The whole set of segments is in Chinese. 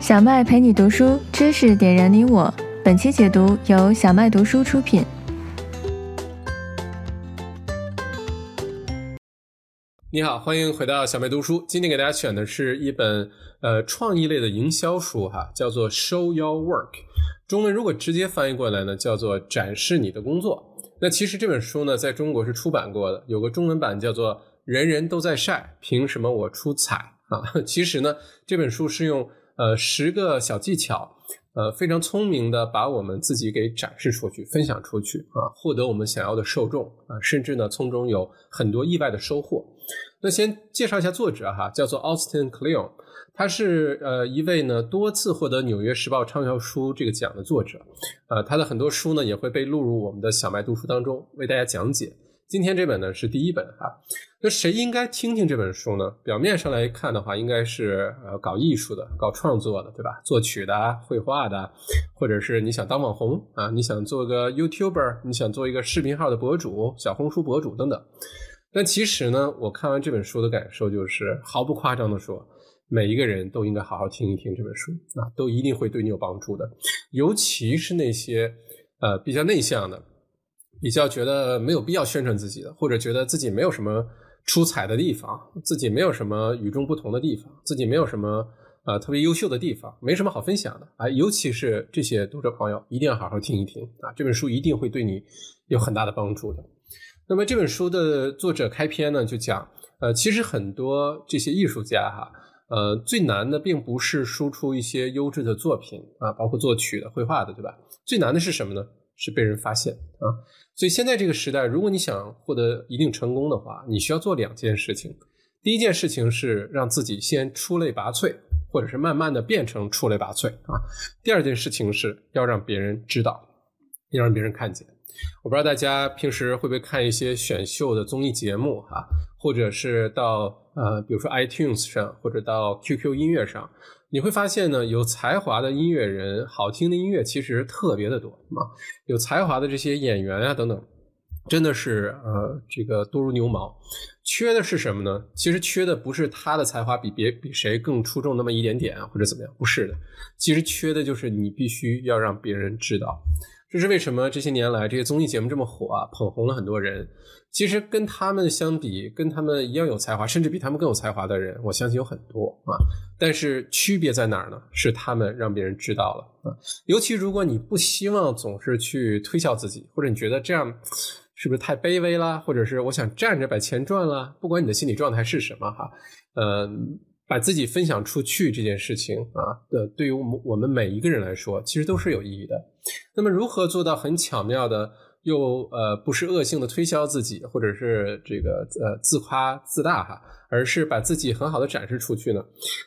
小麦陪你读书，知识点燃你我。本期解读由小麦读书出品。你好，欢迎回到小麦读书。今天给大家选的是一本呃创意类的营销书，哈，叫做《Show Your Work》。中文如果直接翻译过来呢，叫做“展示你的工作”。那其实这本书呢，在中国是出版过的，有个中文版叫做《人人都在晒，凭什么我出彩》啊。其实呢，这本书是用呃十个小技巧。呃，非常聪明的把我们自己给展示出去、分享出去啊，获得我们想要的受众啊，甚至呢，从中有很多意外的收获。那先介绍一下作者哈，叫做 Austin Kleon，他是呃一位呢多次获得纽约时报畅销书这个奖的作者，呃，他的很多书呢也会被录入我们的小麦读书当中，为大家讲解。今天这本呢是第一本啊，那谁应该听听这本书呢？表面上来看的话，应该是呃搞艺术的、搞创作的，对吧？作曲的、绘画的，或者是你想当网红啊，你想做个 YouTuber，你想做一个视频号的博主、小红书博主等等。但其实呢，我看完这本书的感受就是，毫不夸张的说，每一个人都应该好好听一听这本书啊，都一定会对你有帮助的，尤其是那些呃比较内向的。比较觉得没有必要宣传自己的，或者觉得自己没有什么出彩的地方，自己没有什么与众不同的地方，自己没有什么呃特别优秀的地方，没什么好分享的啊。尤其是这些读者朋友，一定要好好听一听啊，这本书一定会对你有很大的帮助的。那么这本书的作者开篇呢，就讲呃，其实很多这些艺术家哈，呃，最难的并不是输出一些优质的作品啊，包括作曲的、绘画的，对吧？最难的是什么呢？是被人发现啊，所以现在这个时代，如果你想获得一定成功的话，你需要做两件事情。第一件事情是让自己先出类拔萃，或者是慢慢的变成出类拔萃啊。第二件事情是要让别人知道，要让别人看见。我不知道大家平时会不会看一些选秀的综艺节目哈，或者是到呃，比如说 iTunes 上，或者到 QQ 音乐上。你会发现呢，有才华的音乐人，好听的音乐其实特别的多啊。有才华的这些演员啊等等，真的是呃这个多如牛毛。缺的是什么呢？其实缺的不是他的才华比别比谁更出众那么一点点或者怎么样，不是的。其实缺的就是你必须要让别人知道。这是为什么这些年来这些综艺节目这么火啊，捧红了很多人。其实跟他们相比，跟他们一样有才华，甚至比他们更有才华的人，我相信有很多啊。但是区别在哪儿呢？是他们让别人知道了啊。尤其如果你不希望总是去推销自己，或者你觉得这样是不是太卑微了，或者是我想站着把钱赚了，不管你的心理状态是什么哈，呃，把自己分享出去这件事情啊，的，对于我们我们每一个人来说，其实都是有意义的。那么如何做到很巧妙的？又呃不是恶性的推销自己，或者是这个呃自夸自大哈，而是把自己很好的展示出去呢。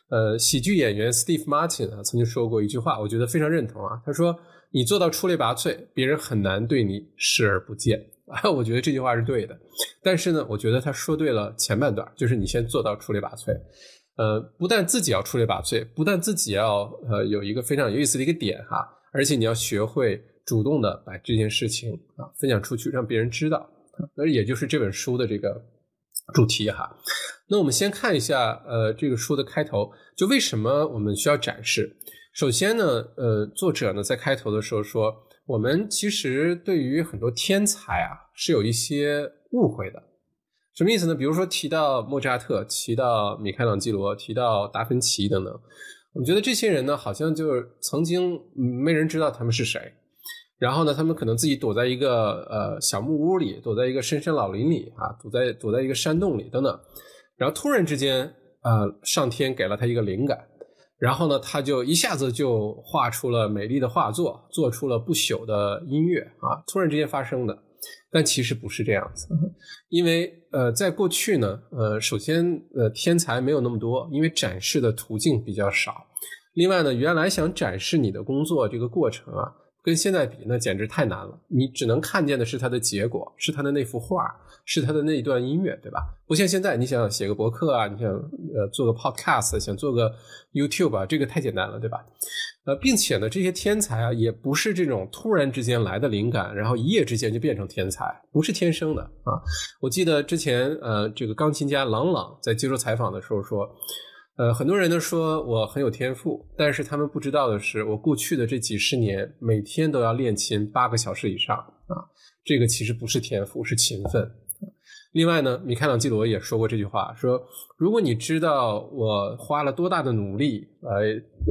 呃，喜剧演员 Steve Martin 啊曾经说过一句话，我觉得非常认同啊。他说：“你做到出类拔萃，别人很难对你视而不见。”啊，我觉得这句话是对的。但是呢，我觉得他说对了前半段，就是你先做到出类拔萃。呃，不但自己要出类拔萃，不但自己要呃有一个非常有意思的一个点哈，而且你要学会。主动的把这件事情啊分享出去，让别人知道，那也就是这本书的这个主题哈。那我们先看一下，呃，这个书的开头，就为什么我们需要展示？首先呢，呃，作者呢在开头的时候说，我们其实对于很多天才啊是有一些误会的。什么意思呢？比如说提到莫扎特，提到米开朗基罗，提到达芬奇等等，我们觉得这些人呢，好像就是曾经没人知道他们是谁。然后呢，他们可能自己躲在一个呃小木屋里，躲在一个深山老林里啊，躲在躲在一个山洞里等等。然后突然之间，呃，上天给了他一个灵感，然后呢，他就一下子就画出了美丽的画作，做出了不朽的音乐啊！突然之间发生的，但其实不是这样子，因为呃，在过去呢，呃，首先呃，天才没有那么多，因为展示的途径比较少。另外呢，原来想展示你的工作这个过程啊。跟现在比，那简直太难了。你只能看见的是它的结果，是它的那幅画，是它的那一段音乐，对吧？不像现在，你想写个博客啊，你想呃做个 podcast，想做个 YouTube 啊，这个太简单了，对吧？呃，并且呢，这些天才啊，也不是这种突然之间来的灵感，然后一夜之间就变成天才，不是天生的啊。我记得之前呃，这个钢琴家郎朗在接受采访的时候说，呃，很多人都说我很有天赋，但是他们不知道的是，我过去的这几十年每天都要练琴八个小时以上啊，这个其实不是天赋，是勤奋。另外呢，米开朗基罗也说过这句话：说如果你知道我花了多大的努力来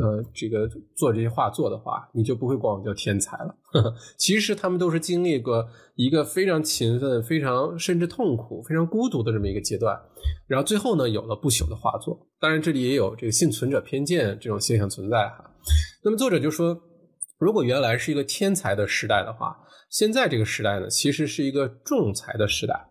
呃这个做这些画作的话，你就不会管我叫天才了。其实他们都是经历过一个非常勤奋、非常甚至痛苦、非常孤独的这么一个阶段，然后最后呢有了不朽的画作。当然，这里也有这个幸存者偏见这种现象存在哈。那么作者就说，如果原来是一个天才的时代的话，现在这个时代呢，其实是一个重才的时代。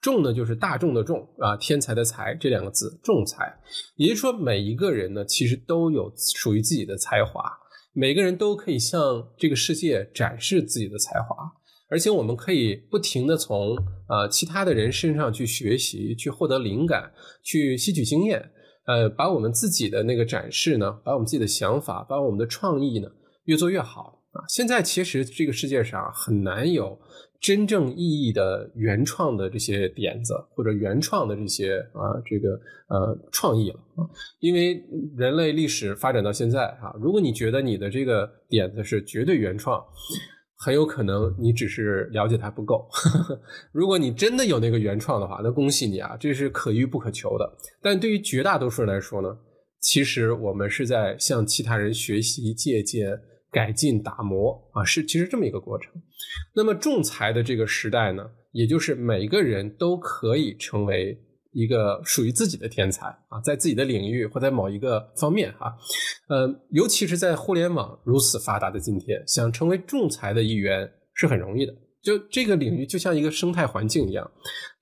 众呢，就是大众的众啊，天才的才这两个字，众才，也就是说，每一个人呢，其实都有属于自己的才华，每个人都可以向这个世界展示自己的才华，而且我们可以不停的从呃其他的人身上去学习，去获得灵感，去吸取经验，呃，把我们自己的那个展示呢，把我们自己的想法，把我们的创意呢，越做越好啊。现在其实这个世界上很难有。真正意义的原创的这些点子，或者原创的这些啊，这个呃创意了啊，因为人类历史发展到现在啊，如果你觉得你的这个点子是绝对原创，很有可能你只是了解它不够。如果你真的有那个原创的话，那恭喜你啊，这是可遇不可求的。但对于绝大多数人来说呢，其实我们是在向其他人学习借鉴。改进打磨啊，是其实这么一个过程。那么仲裁的这个时代呢，也就是每个人都可以成为一个属于自己的天才啊，在自己的领域或在某一个方面哈，呃，尤其是在互联网如此发达的今天，想成为仲裁的一员是很容易的。就这个领域就像一个生态环境一样，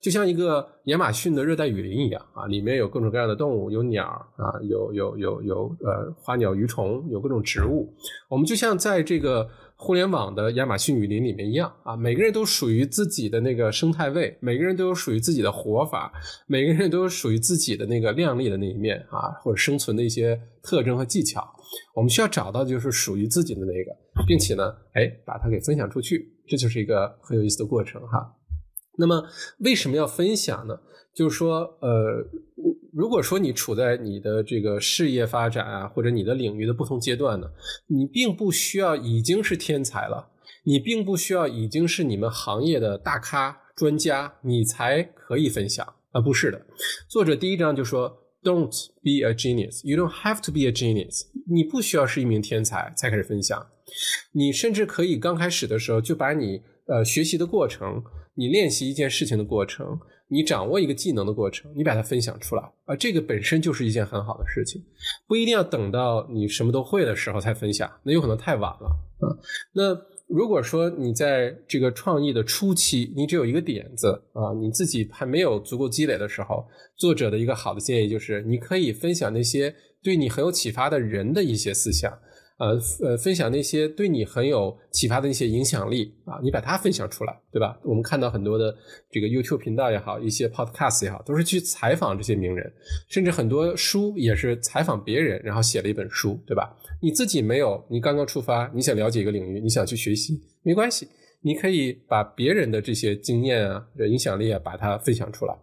就像一个亚马逊的热带雨林一样啊，里面有各种各样的动物，有鸟啊，有有有有呃花鸟鱼虫，有各种植物。我们就像在这个互联网的亚马逊雨林里面一样啊，每个人都属于自己的那个生态位，每个人都有属于自己的活法，每个人都有属于自己的那个亮丽的那一面啊，或者生存的一些特征和技巧。我们需要找到就是属于自己的那个，并且呢，哎，把它给分享出去。这就是一个很有意思的过程哈。那么为什么要分享呢？就是说，呃，如果说你处在你的这个事业发展啊，或者你的领域的不同阶段呢，你并不需要已经是天才了，你并不需要已经是你们行业的大咖专家，你才可以分享啊？不是的，作者第一章就说，Don't be a genius. You don't have to be a genius. 你不需要是一名天才才开始分享。你甚至可以刚开始的时候就把你呃学习的过程，你练习一件事情的过程，你掌握一个技能的过程，你把它分享出来啊，这个本身就是一件很好的事情，不一定要等到你什么都会的时候才分享，那有可能太晚了啊。那如果说你在这个创意的初期，你只有一个点子啊，你自己还没有足够积累的时候，作者的一个好的建议就是，你可以分享那些对你很有启发的人的一些思想。呃呃，分享那些对你很有启发的一些影响力啊，你把它分享出来，对吧？我们看到很多的这个 YouTube 频道也好，一些 Podcast 也好，都是去采访这些名人，甚至很多书也是采访别人，然后写了一本书，对吧？你自己没有，你刚刚出发，你想了解一个领域，你想去学习，没关系。你可以把别人的这些经验啊、影响力啊，把它分享出来。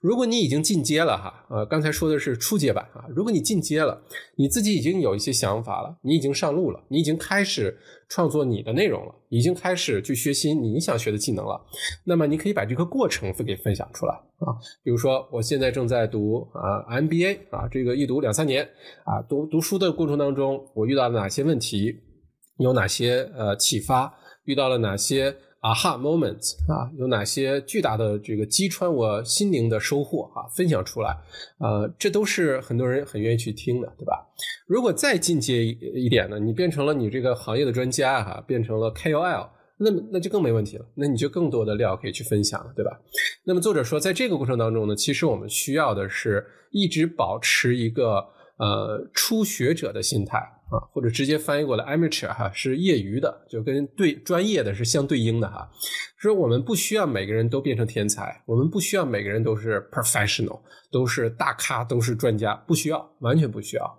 如果你已经进阶了哈，呃，刚才说的是初阶版啊。如果你进阶了，你自己已经有一些想法了，你已经上路了，你已经开始创作你的内容了，已经开始去学习你想学的技能了，那么你可以把这个过程分给分享出来啊。比如说，我现在正在读啊 MBA 啊，这个一读两三年啊，读读书的过程当中，我遇到了哪些问题，有哪些呃启发。遇到了哪些 aha moments 啊？有哪些巨大的这个击穿我心灵的收获啊？分享出来，呃，这都是很多人很愿意去听的，对吧？如果再进阶一点呢，你变成了你这个行业的专家哈，变成了 KOL，那么那就更没问题了，那你就更多的料可以去分享了，对吧？那么作者说，在这个过程当中呢，其实我们需要的是一直保持一个呃初学者的心态。啊，或者直接翻译过来，amateur 哈是业余的，就跟对专业的是相对应的哈。说我们不需要每个人都变成天才，我们不需要每个人都是 professional，都是大咖，都是专家，不需要，完全不需要。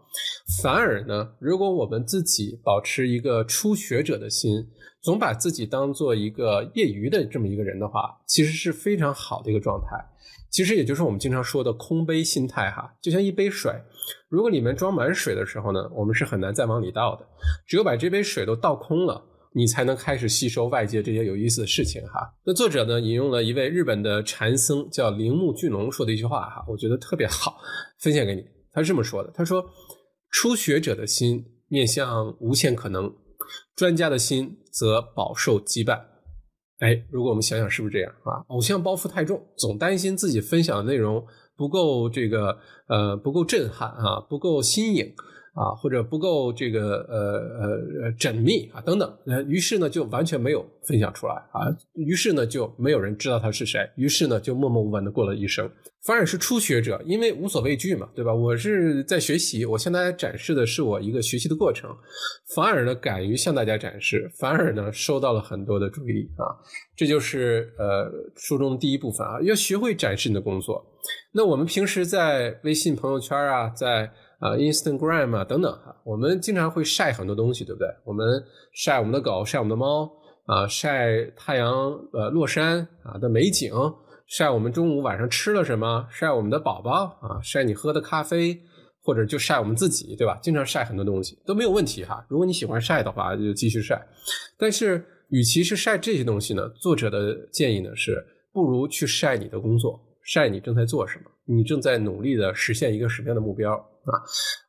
反而呢，如果我们自己保持一个初学者的心，总把自己当做一个业余的这么一个人的话，其实是非常好的一个状态。其实也就是我们经常说的空杯心态哈，就像一杯水，如果里面装满水的时候呢，我们是很难再往里倒的，只有把这杯水都倒空了，你才能开始吸收外界这些有意思的事情哈。那作者呢引用了一位日本的禅僧叫铃木俊龙说的一句话哈，我觉得特别好，分享给你。他是这么说的，他说：“初学者的心面向无限可能，专家的心则饱受羁绊。”哎，如果我们想想是不是这样啊？偶像包袱太重，总担心自己分享的内容不够这个呃不够震撼啊，不够新颖啊，或者不够这个呃呃缜密啊等等，呃，于是呢就完全没有分享出来啊，于是呢就没有人知道他是谁，于是呢就默默无闻的过了一生。反而是初学者，因为无所畏惧嘛，对吧？我是在学习，我向大家展示的是我一个学习的过程，反而呢敢于向大家展示，反而呢收到了很多的注意啊，这就是呃书中的第一部分啊，要学会展示你的工作。那我们平时在微信朋友圈啊，在啊 Instagram 啊等等哈，我们经常会晒很多东西，对不对？我们晒我们的狗，晒我们的猫啊，晒太阳呃落山啊的美景。晒我们中午晚上吃了什么？晒我们的宝宝啊，晒你喝的咖啡，或者就晒我们自己，对吧？经常晒很多东西都没有问题哈。如果你喜欢晒的话，就继续晒。但是，与其是晒这些东西呢，作者的建议呢是，不如去晒你的工作，晒你正在做什么，你正在努力的实现一个什么样的目标啊？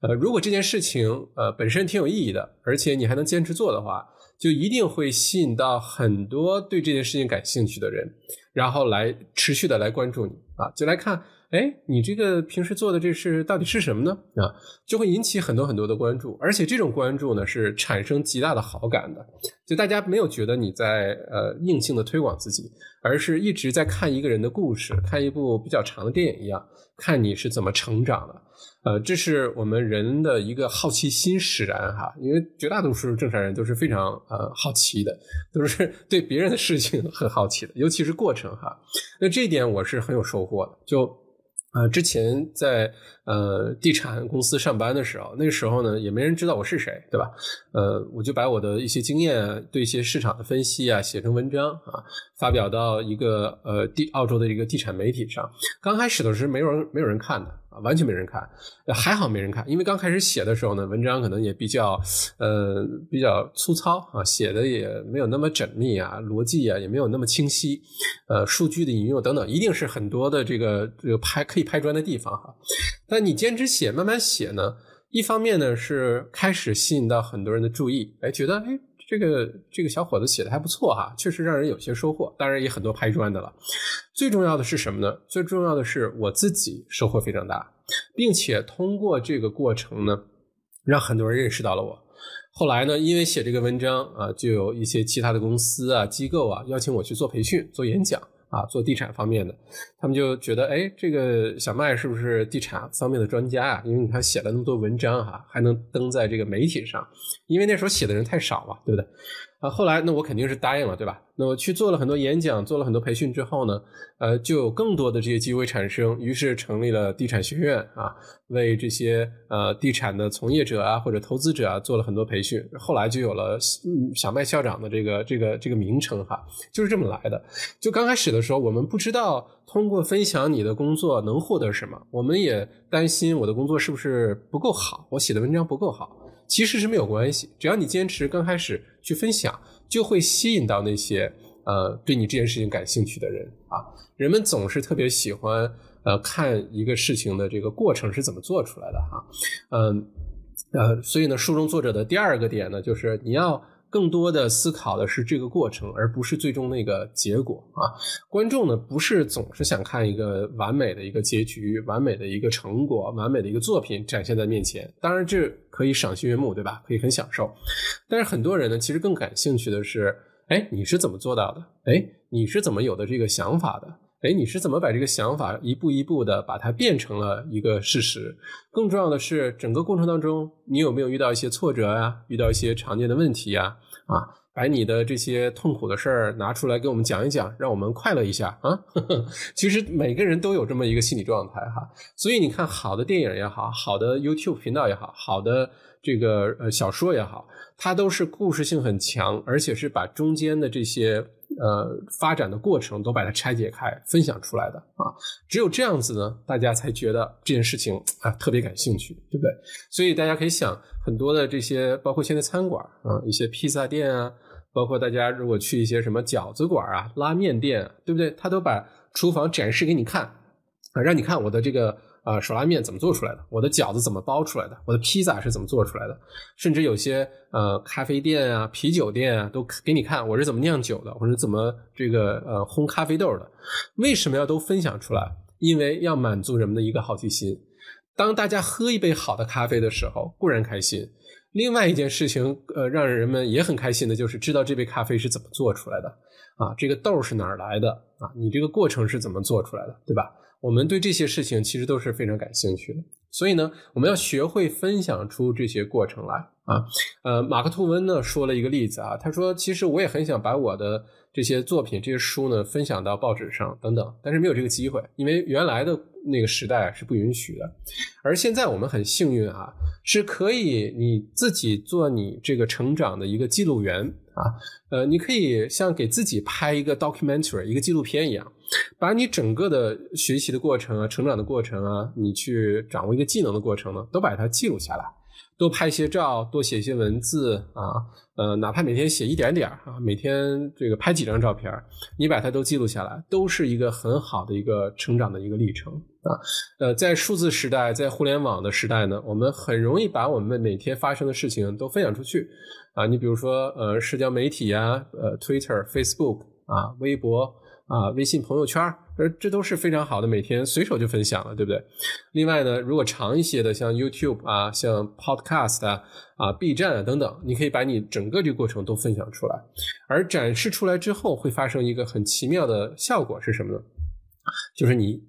呃，如果这件事情呃本身挺有意义的，而且你还能坚持做的话。就一定会吸引到很多对这件事情感兴趣的人，然后来持续的来关注你啊，就来看，哎，你这个平时做的这事到底是什么呢？啊，就会引起很多很多的关注，而且这种关注呢是产生极大的好感的，就大家没有觉得你在呃硬性的推广自己，而是一直在看一个人的故事，看一部比较长的电影一样，看你是怎么成长的。呃，这是我们人的一个好奇心使然哈，因为绝大多数正常人都是非常呃好奇的，都是 对别人的事情很好奇的，尤其是过程哈。那这一点我是很有收获的，就呃之前在呃地产公司上班的时候，那个时候呢也没人知道我是谁，对吧？呃，我就把我的一些经验对一些市场的分析啊写成文章啊，发表到一个呃地澳洲的一个地产媒体上。刚开始的时候没有人没有人看的。完全没人看，还好没人看，因为刚开始写的时候呢，文章可能也比较，呃，比较粗糙啊，写的也没有那么缜密啊，逻辑啊也没有那么清晰，呃，数据的引用等等，一定是很多的这个这个拍可以拍砖的地方哈。但你坚持写，慢慢写呢，一方面呢是开始吸引到很多人的注意，哎，觉得哎。这个这个小伙子写的还不错哈，确实让人有些收获。当然也很多拍砖的了。最重要的是什么呢？最重要的是我自己收获非常大，并且通过这个过程呢，让很多人认识到了我。后来呢，因为写这个文章啊，就有一些其他的公司啊、机构啊邀请我去做培训、做演讲。啊，做地产方面的，他们就觉得，哎，这个小麦是不是地产方面的专家啊？因为你看写了那么多文章哈，还能登在这个媒体上，因为那时候写的人太少了，对不对？啊，后来那我肯定是答应了，对吧？那么去做了很多演讲，做了很多培训之后呢，呃，就有更多的这些机会产生，于是成立了地产学院啊，为这些呃地产的从业者啊或者投资者啊做了很多培训。后来就有了嗯小麦校长的这个这个这个名称哈，就是这么来的。就刚开始的时候，我们不知道通过分享你的工作能获得什么，我们也担心我的工作是不是不够好，我写的文章不够好。其实是没有关系，只要你坚持刚开始去分享，就会吸引到那些呃对你这件事情感兴趣的人啊。人们总是特别喜欢呃看一个事情的这个过程是怎么做出来的哈，嗯呃，所以呢，书中作者的第二个点呢，就是你要。更多的思考的是这个过程，而不是最终那个结果啊！观众呢，不是总是想看一个完美的一个结局、完美的一个成果、完美的一个作品展现在面前。当然，这可以赏心悦目，对吧？可以很享受。但是很多人呢，其实更感兴趣的是，哎，你是怎么做到的？哎，你是怎么有的这个想法的？哎，你是怎么把这个想法一步一步的把它变成了一个事实？更重要的是，整个过程当中，你有没有遇到一些挫折呀？遇到一些常见的问题呀？啊，把你的这些痛苦的事儿拿出来给我们讲一讲，让我们快乐一下啊！其实每个人都有这么一个心理状态哈。所以你看，好的电影也好，好的 YouTube 频道也好，好的这个呃小说也好，它都是故事性很强，而且是把中间的这些呃发展的过程都把它拆解开分享出来的啊。只有这样子呢，大家才觉得这件事情啊特别感兴趣，对不对？所以大家可以想，很多的这些包括现在餐馆啊，一些披萨店啊。包括大家如果去一些什么饺子馆啊、拉面店，对不对？他都把厨房展示给你看，啊，让你看我的这个啊手拉面怎么做出来的，我的饺子怎么包出来的，我的披萨是怎么做出来的，甚至有些呃咖啡店啊、啤酒店啊，都给你看我是怎么酿酒的，我是怎么这个呃烘咖啡豆的。为什么要都分享出来？因为要满足人们的一个好奇心。当大家喝一杯好的咖啡的时候，固然开心。另外一件事情，呃，让人们也很开心的，就是知道这杯咖啡是怎么做出来的，啊，这个豆是哪儿来的，啊，你这个过程是怎么做出来的，对吧？我们对这些事情其实都是非常感兴趣的，所以呢，我们要学会分享出这些过程来，啊，呃，马克吐温呢说了一个例子啊，他说，其实我也很想把我的这些作品、这些书呢分享到报纸上等等，但是没有这个机会，因为原来的。那个时代是不允许的，而现在我们很幸运啊，是可以你自己做你这个成长的一个记录员啊，呃，你可以像给自己拍一个 documentary 一个纪录片一样，把你整个的学习的过程啊、成长的过程啊、你去掌握一个技能的过程呢，都把它记录下来。多拍一些照，多写一些文字啊，呃，哪怕每天写一点点啊，每天这个拍几张照片，你把它都记录下来，都是一个很好的一个成长的一个历程啊。呃，在数字时代，在互联网的时代呢，我们很容易把我们每天发生的事情都分享出去啊。你比如说，呃，社交媒体呀，呃，Twitter、Facebook 啊，微博。啊，微信朋友圈，呃，这都是非常好的，每天随手就分享了，对不对？另外呢，如果长一些的，像 YouTube 啊，像 Podcast 啊，啊，B 站啊等等，你可以把你整个这个过程都分享出来，而展示出来之后，会发生一个很奇妙的效果是什么呢？就是你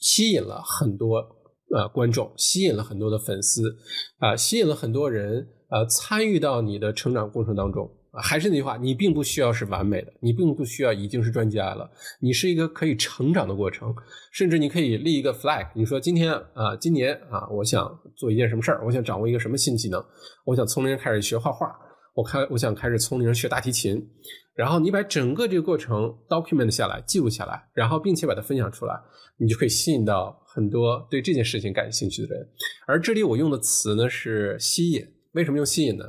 吸引了很多呃观众，吸引了很多的粉丝，啊，吸引了很多人，呃，参与到你的成长过程当中。还是那句话，你并不需要是完美的，你并不需要已经是专家了，你是一个可以成长的过程，甚至你可以立一个 flag，你说今天啊，今年啊，我想做一件什么事儿，我想掌握一个什么新技能，我想从零开始学画画，我开我想开始从零学大提琴，然后你把整个这个过程 document 下来，记录下来，然后并且把它分享出来，你就可以吸引到很多对这件事情感兴趣的人，而这里我用的词呢是吸引。为什么用吸引呢？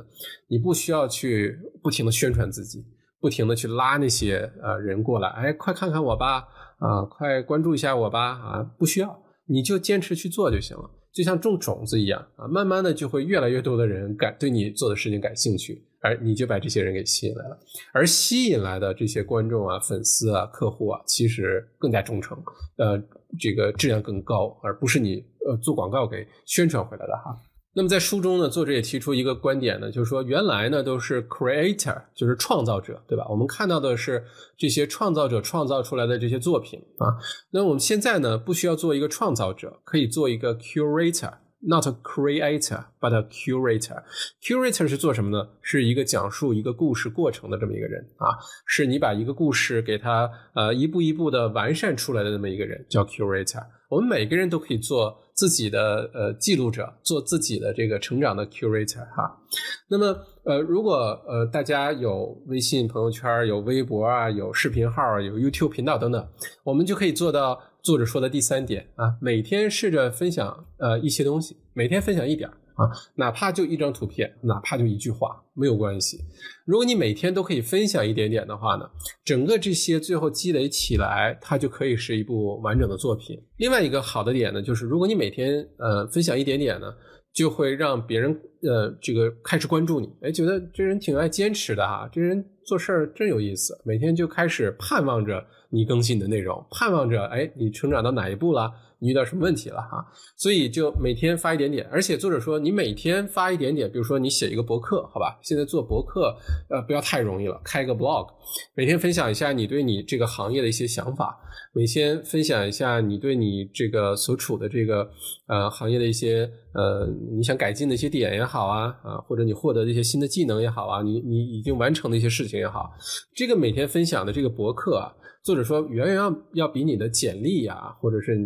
你不需要去不停的宣传自己，不停的去拉那些呃人过来，哎，快看看我吧，啊，快关注一下我吧，啊，不需要，你就坚持去做就行了，就像种种子一样啊，慢慢的就会越来越多的人感对你做的事情感兴趣，而你就把这些人给吸引来了，而吸引来的这些观众啊、粉丝啊、客户啊，其实更加忠诚，呃，这个质量更高，而不是你呃做广告给宣传回来的哈。那么在书中呢，作者也提出一个观点呢，就是说原来呢都是 creator，就是创造者，对吧？我们看到的是这些创造者创造出来的这些作品啊。那我们现在呢，不需要做一个创造者，可以做一个 curator。Not a creator, but a curator. Curator 是做什么呢？是一个讲述一个故事过程的这么一个人啊，是你把一个故事给他呃一步一步的完善出来的那么一个人，叫 curator。我们每个人都可以做自己的呃记录者，做自己的这个成长的 curator 哈。那么呃，如果呃大家有微信朋友圈、有微博啊、有视频号、有 YouTube 频道等等，我们就可以做到。作者说的第三点啊，每天试着分享呃一些东西，每天分享一点啊，哪怕就一张图片，哪怕就一句话，没有关系。如果你每天都可以分享一点点的话呢，整个这些最后积累起来，它就可以是一部完整的作品。另外一个好的点呢，就是如果你每天呃分享一点点呢，就会让别人呃这个开始关注你，哎，觉得这人挺爱坚持的哈，这人做事儿真有意思，每天就开始盼望着。你更新的内容，盼望着，哎，你成长到哪一步了？你遇到什么问题了？哈，所以就每天发一点点，而且作者说，你每天发一点点，比如说你写一个博客，好吧？现在做博客，呃，不要太容易了，开个 blog，每天分享一下你对你这个行业的一些想法，每天分享一下你对你这个所处的这个呃行业的一些呃你想改进的一些点也好啊，啊，或者你获得的一些新的技能也好啊，你你已经完成的一些事情也好，这个每天分享的这个博客啊。作者说，远远要要比你的简历呀，或者是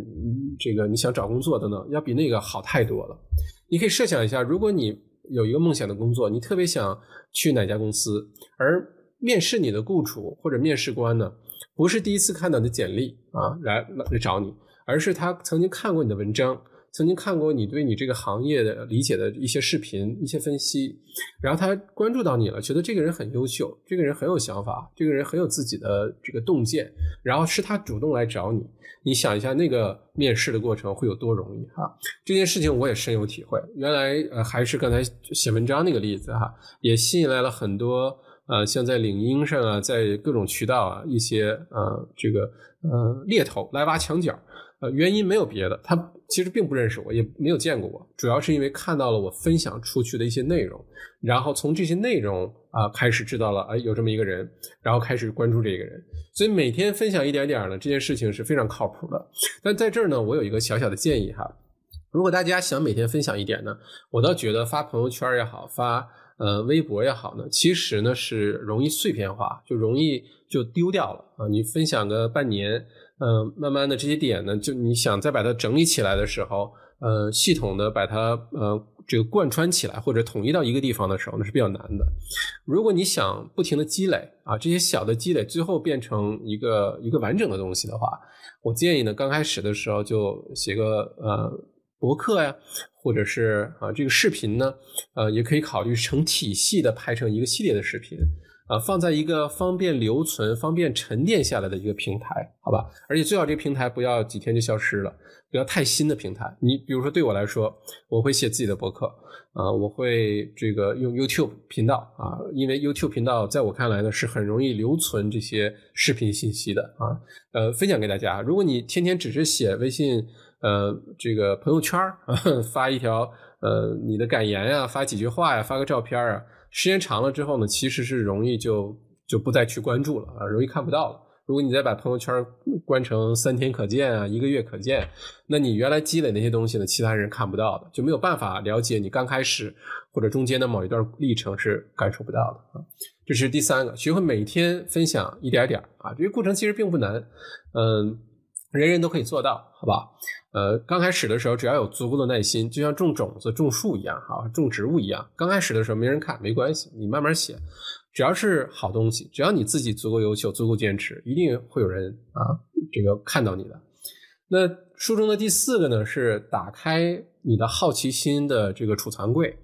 这个你想找工作等等，要比那个好太多了。你可以设想一下，如果你有一个梦想的工作，你特别想去哪家公司，而面试你的雇主或者面试官呢，不是第一次看到你的简历啊来来找你，而是他曾经看过你的文章。曾经看过你对你这个行业的理解的一些视频、一些分析，然后他关注到你了，觉得这个人很优秀，这个人很有想法，这个人很有自己的这个洞见，然后是他主动来找你。你想一下，那个面试的过程会有多容易哈？这件事情我也深有体会。原来呃，还是刚才写文章那个例子哈，也吸引来了很多呃，像在领英上啊，在各种渠道啊，一些呃这个呃猎头来挖墙角。呃，原因没有别的，他其实并不认识我，也没有见过我，主要是因为看到了我分享出去的一些内容，然后从这些内容啊开始知道了，哎，有这么一个人，然后开始关注这个人，所以每天分享一点点呢，这件事情是非常靠谱的。但在这儿呢，我有一个小小的建议哈，如果大家想每天分享一点呢，我倒觉得发朋友圈也好，发呃微博也好呢，其实呢是容易碎片化，就容易就丢掉了啊，你分享个半年。嗯，慢慢的这些点呢，就你想再把它整理起来的时候，呃，系统的把它呃这个贯穿起来或者统一到一个地方的时候，那是比较难的。如果你想不停的积累啊，这些小的积累最后变成一个一个完整的东西的话，我建议呢，刚开始的时候就写个呃博客呀，或者是啊这个视频呢，呃也可以考虑成体系的拍成一个系列的视频。啊，放在一个方便留存、方便沉淀下来的一个平台，好吧？而且最好这个平台不要几天就消失了，不要太新的平台。你比如说，对我来说，我会写自己的博客，啊，我会这个用 YouTube 频道啊，因为 YouTube 频道在我看来呢是很容易留存这些视频信息的啊，呃，分享给大家。如果你天天只是写微信，呃，这个朋友圈 发一条呃你的感言呀，发几句话呀，发个照片啊。时间长了之后呢，其实是容易就就不再去关注了啊，容易看不到了。如果你再把朋友圈关成三天可见啊，一个月可见，那你原来积累那些东西呢，其他人看不到的，就没有办法了解你刚开始或者中间的某一段历程是感受不到的啊。这是第三个，学会每天分享一点点啊，这个过程其实并不难，嗯，人人都可以做到，好吧？呃，刚开始的时候，只要有足够的耐心，就像种种子、种树一样，哈，种植物一样。刚开始的时候没人看，没关系，你慢慢写，只要是好东西，只要你自己足够优秀、足够坚持，一定会有人啊，这个看到你的。那书中的第四个呢，是打开你的好奇心的这个储藏柜，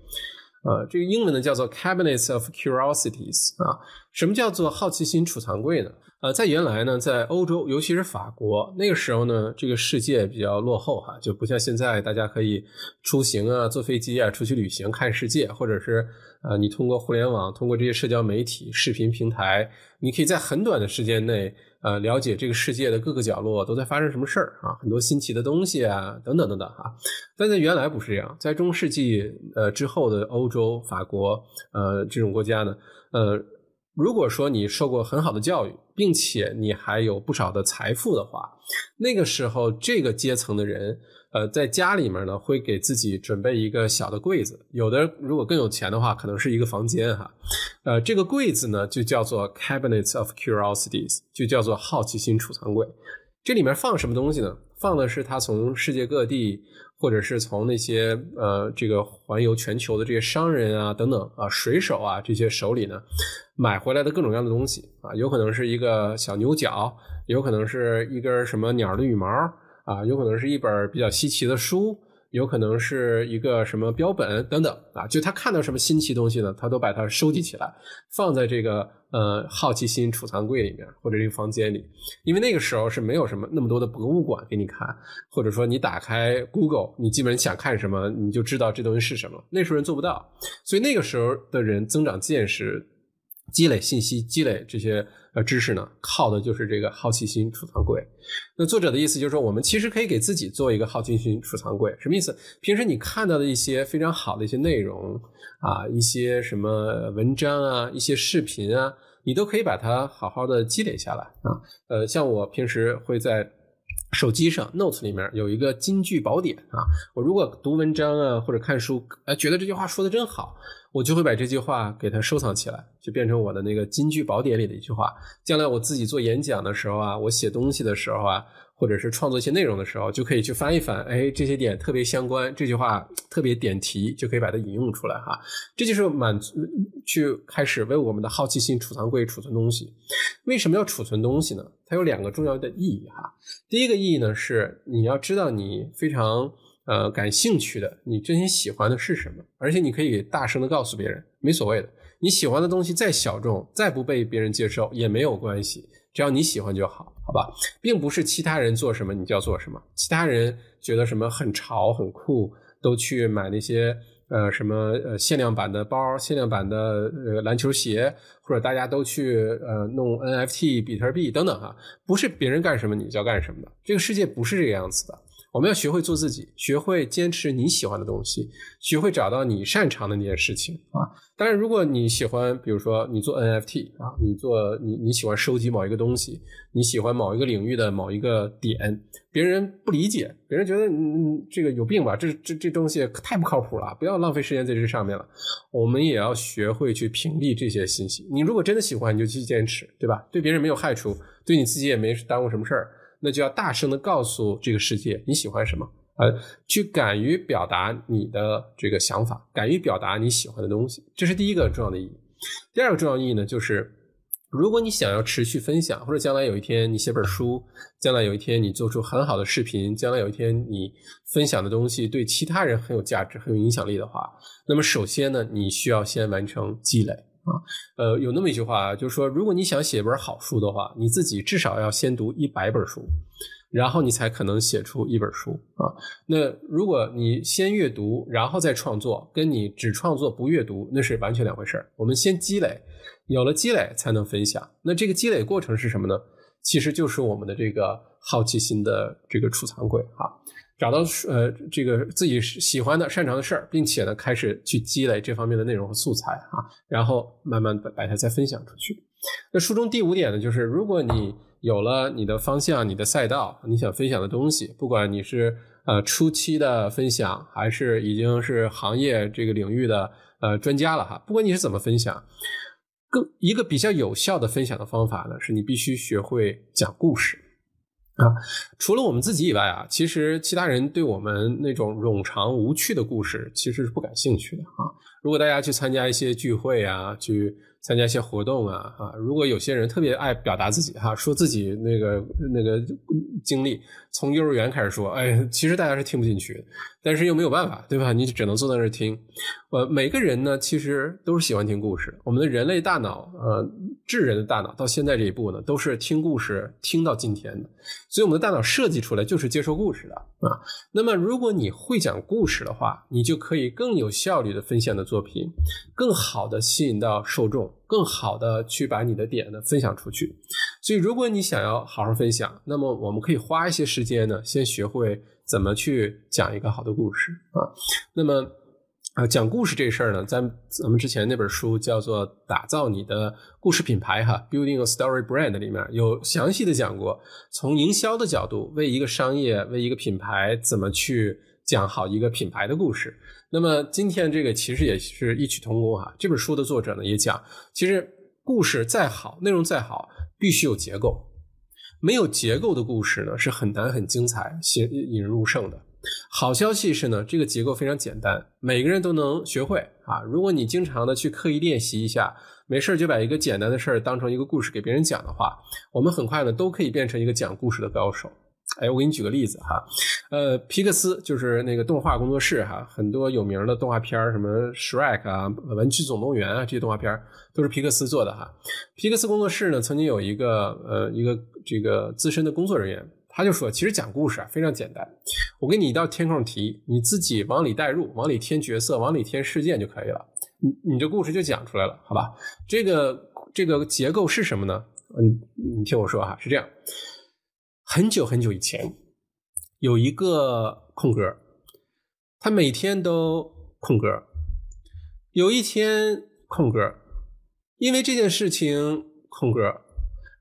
呃，这个英文呢叫做 Cabinets of Curiosities 啊。什么叫做好奇心储藏柜呢？呃，在原来呢，在欧洲，尤其是法国，那个时候呢，这个世界比较落后哈，就不像现在，大家可以出行啊，坐飞机啊，出去旅行看世界，或者是呃，你通过互联网，通过这些社交媒体、视频平台，你可以在很短的时间内，呃，了解这个世界的各个角落都在发生什么事儿啊，很多新奇的东西啊，等等等等哈。但在原来不是这样，在中世纪呃之后的欧洲、法国呃这种国家呢，呃。如果说你受过很好的教育，并且你还有不少的财富的话，那个时候这个阶层的人，呃，在家里面呢会给自己准备一个小的柜子，有的如果更有钱的话，可能是一个房间哈，呃，这个柜子呢就叫做 Cabinets of Curiosities，就叫做好奇心储藏柜，这里面放什么东西呢？放的是他从世界各地。或者是从那些呃这个环游全球的这些商人啊等等啊水手啊这些手里呢买回来的各种各样的东西啊，有可能是一个小牛角，有可能是一根什么鸟的羽毛啊，有可能是一本比较稀奇的书。有可能是一个什么标本等等啊，就他看到什么新奇东西呢，他都把它收集起来，放在这个呃好奇心储藏柜里面或者这个房间里，因为那个时候是没有什么那么多的博物馆给你看，或者说你打开 Google，你基本想看什么你就知道这东西是什么，那时候人做不到，所以那个时候的人增长见识、积累信息、积累这些。呃，知识呢，靠的就是这个好奇心储藏柜。那作者的意思就是说，我们其实可以给自己做一个好奇心储藏柜。什么意思？平时你看到的一些非常好的一些内容啊，一些什么文章啊，一些视频啊，你都可以把它好好的积累下来啊。呃，像我平时会在手机上 Notes 里面有一个金句宝典啊，我如果读文章啊或者看书，哎，觉得这句话说的真好。我就会把这句话给它收藏起来，就变成我的那个金句宝典里的一句话。将来我自己做演讲的时候啊，我写东西的时候啊，或者是创作一些内容的时候，就可以去翻一翻，哎，这些点特别相关，这句话特别点题，就可以把它引用出来哈。这就是满足去开始为我们的好奇心储藏柜储存东西。为什么要储存东西呢？它有两个重要的意义哈。第一个意义呢是你要知道你非常呃感兴趣的，你真心喜欢的是什么，而且你可以大声的告诉别人，没所谓的，你喜欢的东西再小众，再不被别人接受也没有关系。只要你喜欢就好，好吧，并不是其他人做什么你就要做什么。其他人觉得什么很潮很酷，都去买那些呃什么呃限量版的包、限量版的呃篮球鞋，或者大家都去呃弄 NFT、比特币等等哈，不是别人干什么你就要干什么的。这个世界不是这个样子的。我们要学会做自己，学会坚持你喜欢的东西，学会找到你擅长的那件事情啊。当然，如果你喜欢，比如说你做 NFT 啊，你做你你喜欢收集某一个东西，你喜欢某一个领域的某一个点，别人不理解，别人觉得嗯这个有病吧，这这这东西太不靠谱了，不要浪费时间在这上面了。我们也要学会去屏蔽这些信息。你如果真的喜欢，你就继续坚持，对吧？对别人没有害处，对你自己也没耽误什么事儿。那就要大声的告诉这个世界你喜欢什么，呃，去敢于表达你的这个想法，敢于表达你喜欢的东西，这是第一个重要的意义。第二个重要意义呢，就是如果你想要持续分享，或者将来有一天你写本书，将来有一天你做出很好的视频，将来有一天你分享的东西对其他人很有价值、很有影响力的话，那么首先呢，你需要先完成积累。啊，呃，有那么一句话啊，就是说，如果你想写一本好书的话，你自己至少要先读一百本书，然后你才可能写出一本书啊。那如果你先阅读，然后再创作，跟你只创作不阅读，那是完全两回事儿。我们先积累，有了积累才能分享。那这个积累过程是什么呢？其实就是我们的这个好奇心的这个储藏柜哈。找到呃这个自己喜欢的、擅长的事儿，并且呢开始去积累这方面的内容和素材啊，然后慢慢把把它再分享出去。那书中第五点呢，就是如果你有了你的方向、你的赛道，你想分享的东西，不管你是呃初期的分享，还是已经是行业这个领域的呃专家了哈，不管你是怎么分享，更一个比较有效的分享的方法呢，是你必须学会讲故事。啊，除了我们自己以外啊，其实其他人对我们那种冗长无趣的故事其实是不感兴趣的啊。如果大家去参加一些聚会啊，去参加一些活动啊，啊，如果有些人特别爱表达自己哈，说自己那个那个经历，从幼儿园开始说，哎，其实大家是听不进去的。但是又没有办法，对吧？你只能坐在那儿听。呃，每个人呢，其实都是喜欢听故事。我们的人类大脑，呃，智人的大脑到现在这一步呢，都是听故事听到今天的。所以，我们的大脑设计出来就是接受故事的啊。那么，如果你会讲故事的话，你就可以更有效率的分享的作品，更好的吸引到受众，更好的去把你的点呢分享出去。所以，如果你想要好好分享，那么我们可以花一些时间呢，先学会。怎么去讲一个好的故事啊？那么啊，讲故事这事儿呢，在咱们之前那本书叫做《打造你的故事品牌》哈，《Building a Story Brand》里面有详细的讲过，从营销的角度为一个商业、为一个品牌怎么去讲好一个品牌的故事。那么今天这个其实也是异曲同工哈。这本书的作者呢也讲，其实故事再好，内容再好，必须有结构。没有结构的故事呢，是很难很精彩、引引人入胜的。好消息是呢，这个结构非常简单，每个人都能学会啊。如果你经常的去刻意练习一下，没事就把一个简单的事儿当成一个故事给别人讲的话，我们很快呢都可以变成一个讲故事的高手。哎，我给你举个例子哈，呃，皮克斯就是那个动画工作室哈，很多有名的动画片什么《Shrek》啊，《玩具总动员》啊，这些动画片都是皮克斯做的哈。皮克斯工作室呢，曾经有一个呃一个这个资深的工作人员，他就说，其实讲故事啊非常简单，我给你一道填空题，你自己往里带入，往里添角色，往里添事件就可以了，你你这故事就讲出来了，好吧？这个这个结构是什么呢？嗯，你听我说哈，是这样。很久很久以前，有一个空格，他每天都空格。有一天空格，因为这件事情空格，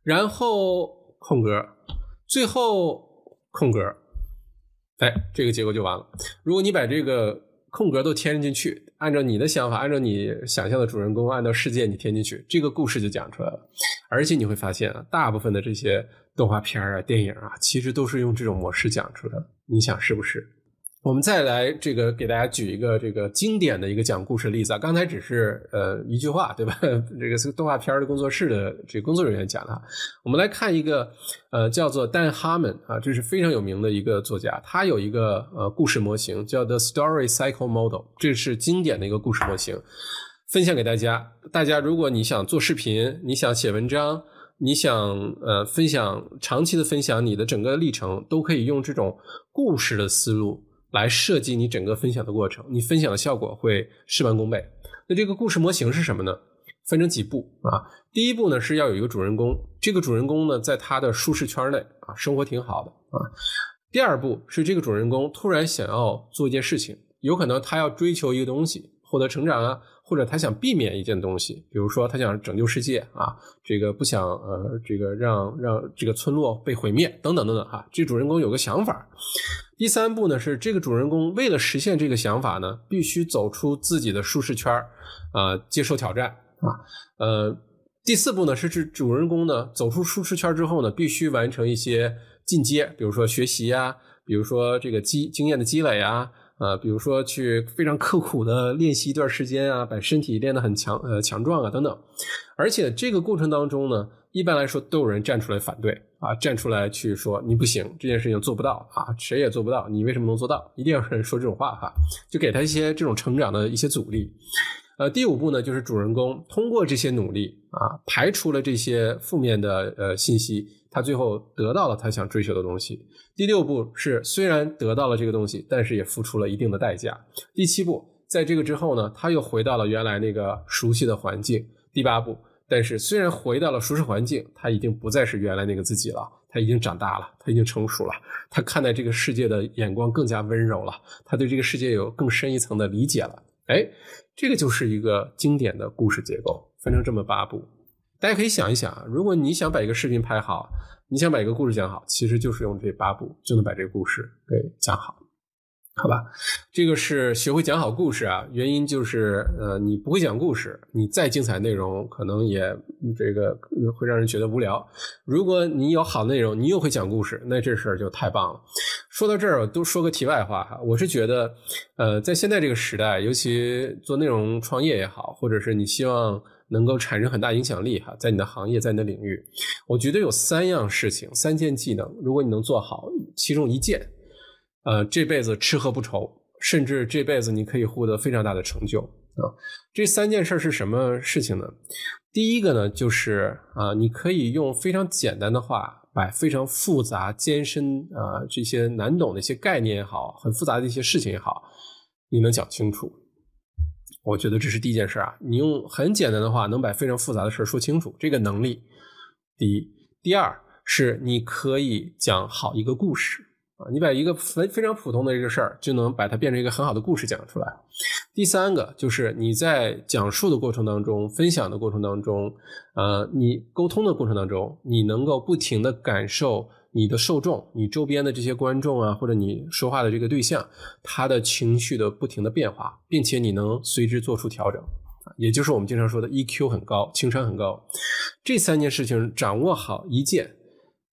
然后空格，最后空格。哎，这个结果就完了。如果你把这个空格都填进去，按照你的想法，按照你想象的主人公，按照世界你填进去，这个故事就讲出来了。而且你会发现啊，大部分的这些动画片啊、电影啊，其实都是用这种模式讲出来的。你想是不是？我们再来这个给大家举一个这个经典的一个讲故事例子啊，刚才只是呃一句话对吧？这个是动画片的工作室的这个工作人员讲的。我们来看一个呃叫做 Dan Harmon 啊，这是非常有名的一个作家，他有一个呃故事模型叫 The Story Cycle Model，这是经典的一个故事模型，分享给大家。大家如果你想做视频，你想写文章，你想呃分享长期的分享你的整个历程，都可以用这种故事的思路。来设计你整个分享的过程，你分享的效果会事半功倍。那这个故事模型是什么呢？分成几步啊？第一步呢是要有一个主人公，这个主人公呢在他的舒适圈内啊，生活挺好的啊。第二步是这个主人公突然想要做一件事情，有可能他要追求一个东西，获得成长啊。或者他想避免一件东西，比如说他想拯救世界啊，这个不想呃，这个让让这个村落被毁灭等等等等哈。这主人公有个想法。第三步呢是这个主人公为了实现这个想法呢，必须走出自己的舒适圈啊，接受挑战啊。呃，第四步呢是这主人公呢走出舒适圈之后呢，必须完成一些进阶，比如说学习啊，比如说这个积经验的积累啊。啊，比如说去非常刻苦的练习一段时间啊，把身体练得很强呃强壮啊等等，而且这个过程当中呢，一般来说都有人站出来反对啊，站出来去说你不行，这件事情做不到啊，谁也做不到，你为什么能做到？一定要有人说这种话哈，就给他一些这种成长的一些阻力。呃，第五步呢，就是主人公通过这些努力啊，排除了这些负面的呃信息，他最后得到了他想追求的东西。第六步是虽然得到了这个东西，但是也付出了一定的代价。第七步，在这个之后呢，他又回到了原来那个熟悉的环境。第八步，但是虽然回到了舒适环境，他已经不再是原来那个自己了，他已经长大了，他已经成熟了，他看待这个世界的眼光更加温柔了，他对这个世界有更深一层的理解了。哎，这个就是一个经典的故事结构，分成这么八步。大家可以想一想，如果你想把一个视频拍好。你想把一个故事讲好，其实就是用这八步就能把这个故事给讲好，好吧？这个是学会讲好故事啊，原因就是呃，你不会讲故事，你再精彩内容可能也这个会让人觉得无聊。如果你有好内容，你又会讲故事，那这事儿就太棒了。说到这儿，都说个题外话哈，我是觉得，呃，在现在这个时代，尤其做内容创业也好，或者是你希望。能够产生很大影响力哈，在你的行业，在你的领域，我觉得有三样事情，三件技能，如果你能做好其中一件，呃，这辈子吃喝不愁，甚至这辈子你可以获得非常大的成就啊。这三件事是什么事情呢？第一个呢，就是啊，你可以用非常简单的话，把非常复杂、艰深啊这些难懂的一些概念也好，很复杂的一些事情也好，你能讲清楚。我觉得这是第一件事啊，你用很简单的话能把非常复杂的事说清楚，这个能力第一。第二是你可以讲好一个故事啊，你把一个非非常普通的一个事儿就能把它变成一个很好的故事讲出来。第三个就是你在讲述的过程当中、分享的过程当中，呃，你沟通的过程当中，你能够不停的感受。你的受众，你周边的这些观众啊，或者你说话的这个对象，他的情绪的不停的变化，并且你能随之做出调整，也就是我们经常说的 EQ 很高，情商很高。这三件事情掌握好一件，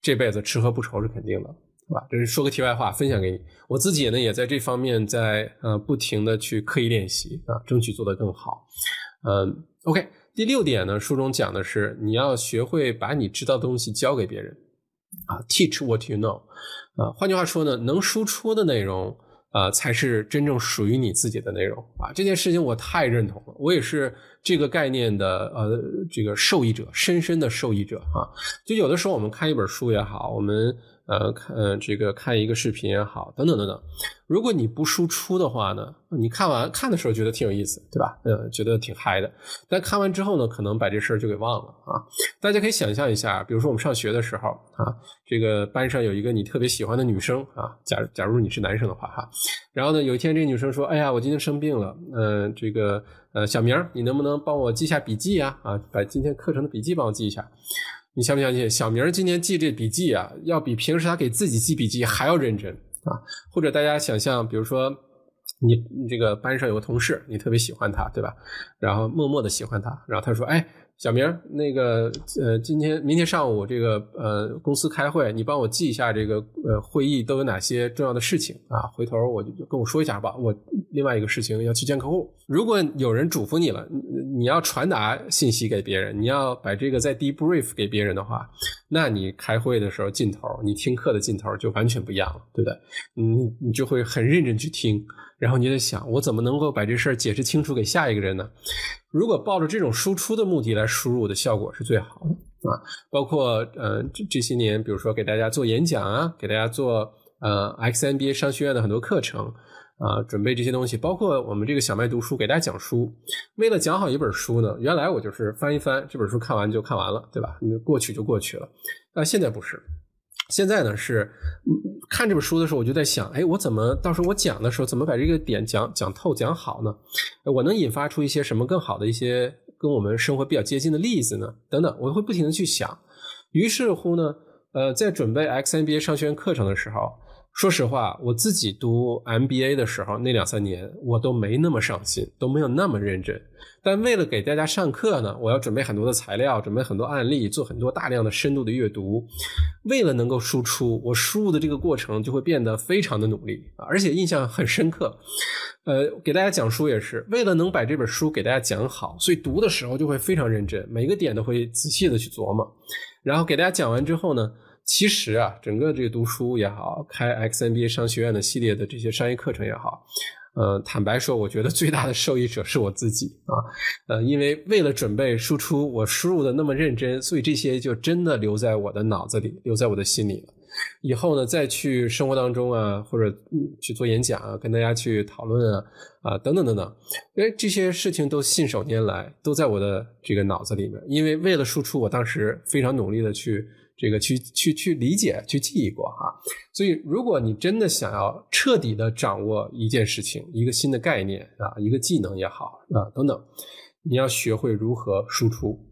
这辈子吃喝不愁是肯定的，是吧？这是说个题外话，分享给你。我自己呢，也在这方面在呃不停的去刻意练习啊，争取做得更好。嗯，OK，第六点呢，书中讲的是你要学会把你知道的东西教给别人。啊，teach what you know，啊，换句话说呢，能输出的内容啊，才是真正属于你自己的内容啊。这件事情我太认同了，我也是这个概念的呃这个受益者，深深的受益者啊。就有的时候我们看一本书也好，我们。呃，看这个看一个视频也好，等等等等。如果你不输出的话呢，你看完看的时候觉得挺有意思，对吧？呃，觉得挺嗨的。但看完之后呢，可能把这事儿就给忘了啊。大家可以想象一下，比如说我们上学的时候啊，这个班上有一个你特别喜欢的女生啊，假假如你是男生的话哈，然后呢，有一天这个女生说：“哎呀，我今天生病了，嗯，这个呃，小明，你能不能帮我记下笔记呀？啊，把今天课程的笔记帮我记一下。”你相不相信？小明今天记这笔记啊，要比平时他给自己记笔记还要认真啊！或者大家想象，比如说你你这个班上有个同事，你特别喜欢他，对吧？然后默默的喜欢他，然后他说：“哎。”小明，那个呃，今天明天上午这个呃公司开会，你帮我记一下这个呃会议都有哪些重要的事情啊？回头我就跟我说一下吧。我另外一个事情要去见客户。如果有人嘱咐你了，你要传达信息给别人，你要把这个再 debrief 给别人的话，那你开会的时候劲头，你听课的劲头就完全不一样了，对不对？你你就会很认真去听。然后你得想，我怎么能够把这事儿解释清楚给下一个人呢？如果抱着这种输出的目的来输入的效果是最好的啊。包括呃这这些年，比如说给大家做演讲啊，给大家做呃 XMBA 商学院的很多课程啊，准备这些东西，包括我们这个小麦读书给大家讲书。为了讲好一本书呢，原来我就是翻一翻这本书，看完就看完了，对吧？你过去就过去了。但现在不是。现在呢是看这本书的时候，我就在想，哎，我怎么到时候我讲的时候，怎么把这个点讲讲透、讲好呢？我能引发出一些什么更好的一些跟我们生活比较接近的例子呢？等等，我会不停的去想。于是乎呢，呃，在准备 XMBA 商学院课程的时候。说实话，我自己读 MBA 的时候，那两三年我都没那么上心，都没有那么认真。但为了给大家上课呢，我要准备很多的材料，准备很多案例，做很多大量的深度的阅读。为了能够输出，我输入的这个过程就会变得非常的努力，而且印象很深刻。呃，给大家讲书也是为了能把这本书给大家讲好，所以读的时候就会非常认真，每个点都会仔细的去琢磨。然后给大家讲完之后呢。其实啊，整个这个读书也好，开 XMBA 商学院的系列的这些商业课程也好，呃，坦白说，我觉得最大的受益者是我自己啊，呃，因为为了准备输出，我输入的那么认真，所以这些就真的留在我的脑子里，留在我的心里了。以后呢，再去生活当中啊，或者去做演讲啊，跟大家去讨论啊，啊，等等等等，哎，这些事情都信手拈来，都在我的这个脑子里面。因为为了输出，我当时非常努力的去。这个去去去理解、去记忆过哈，所以如果你真的想要彻底的掌握一件事情、一个新的概念啊、一个技能也好啊等等，你要学会如何输出。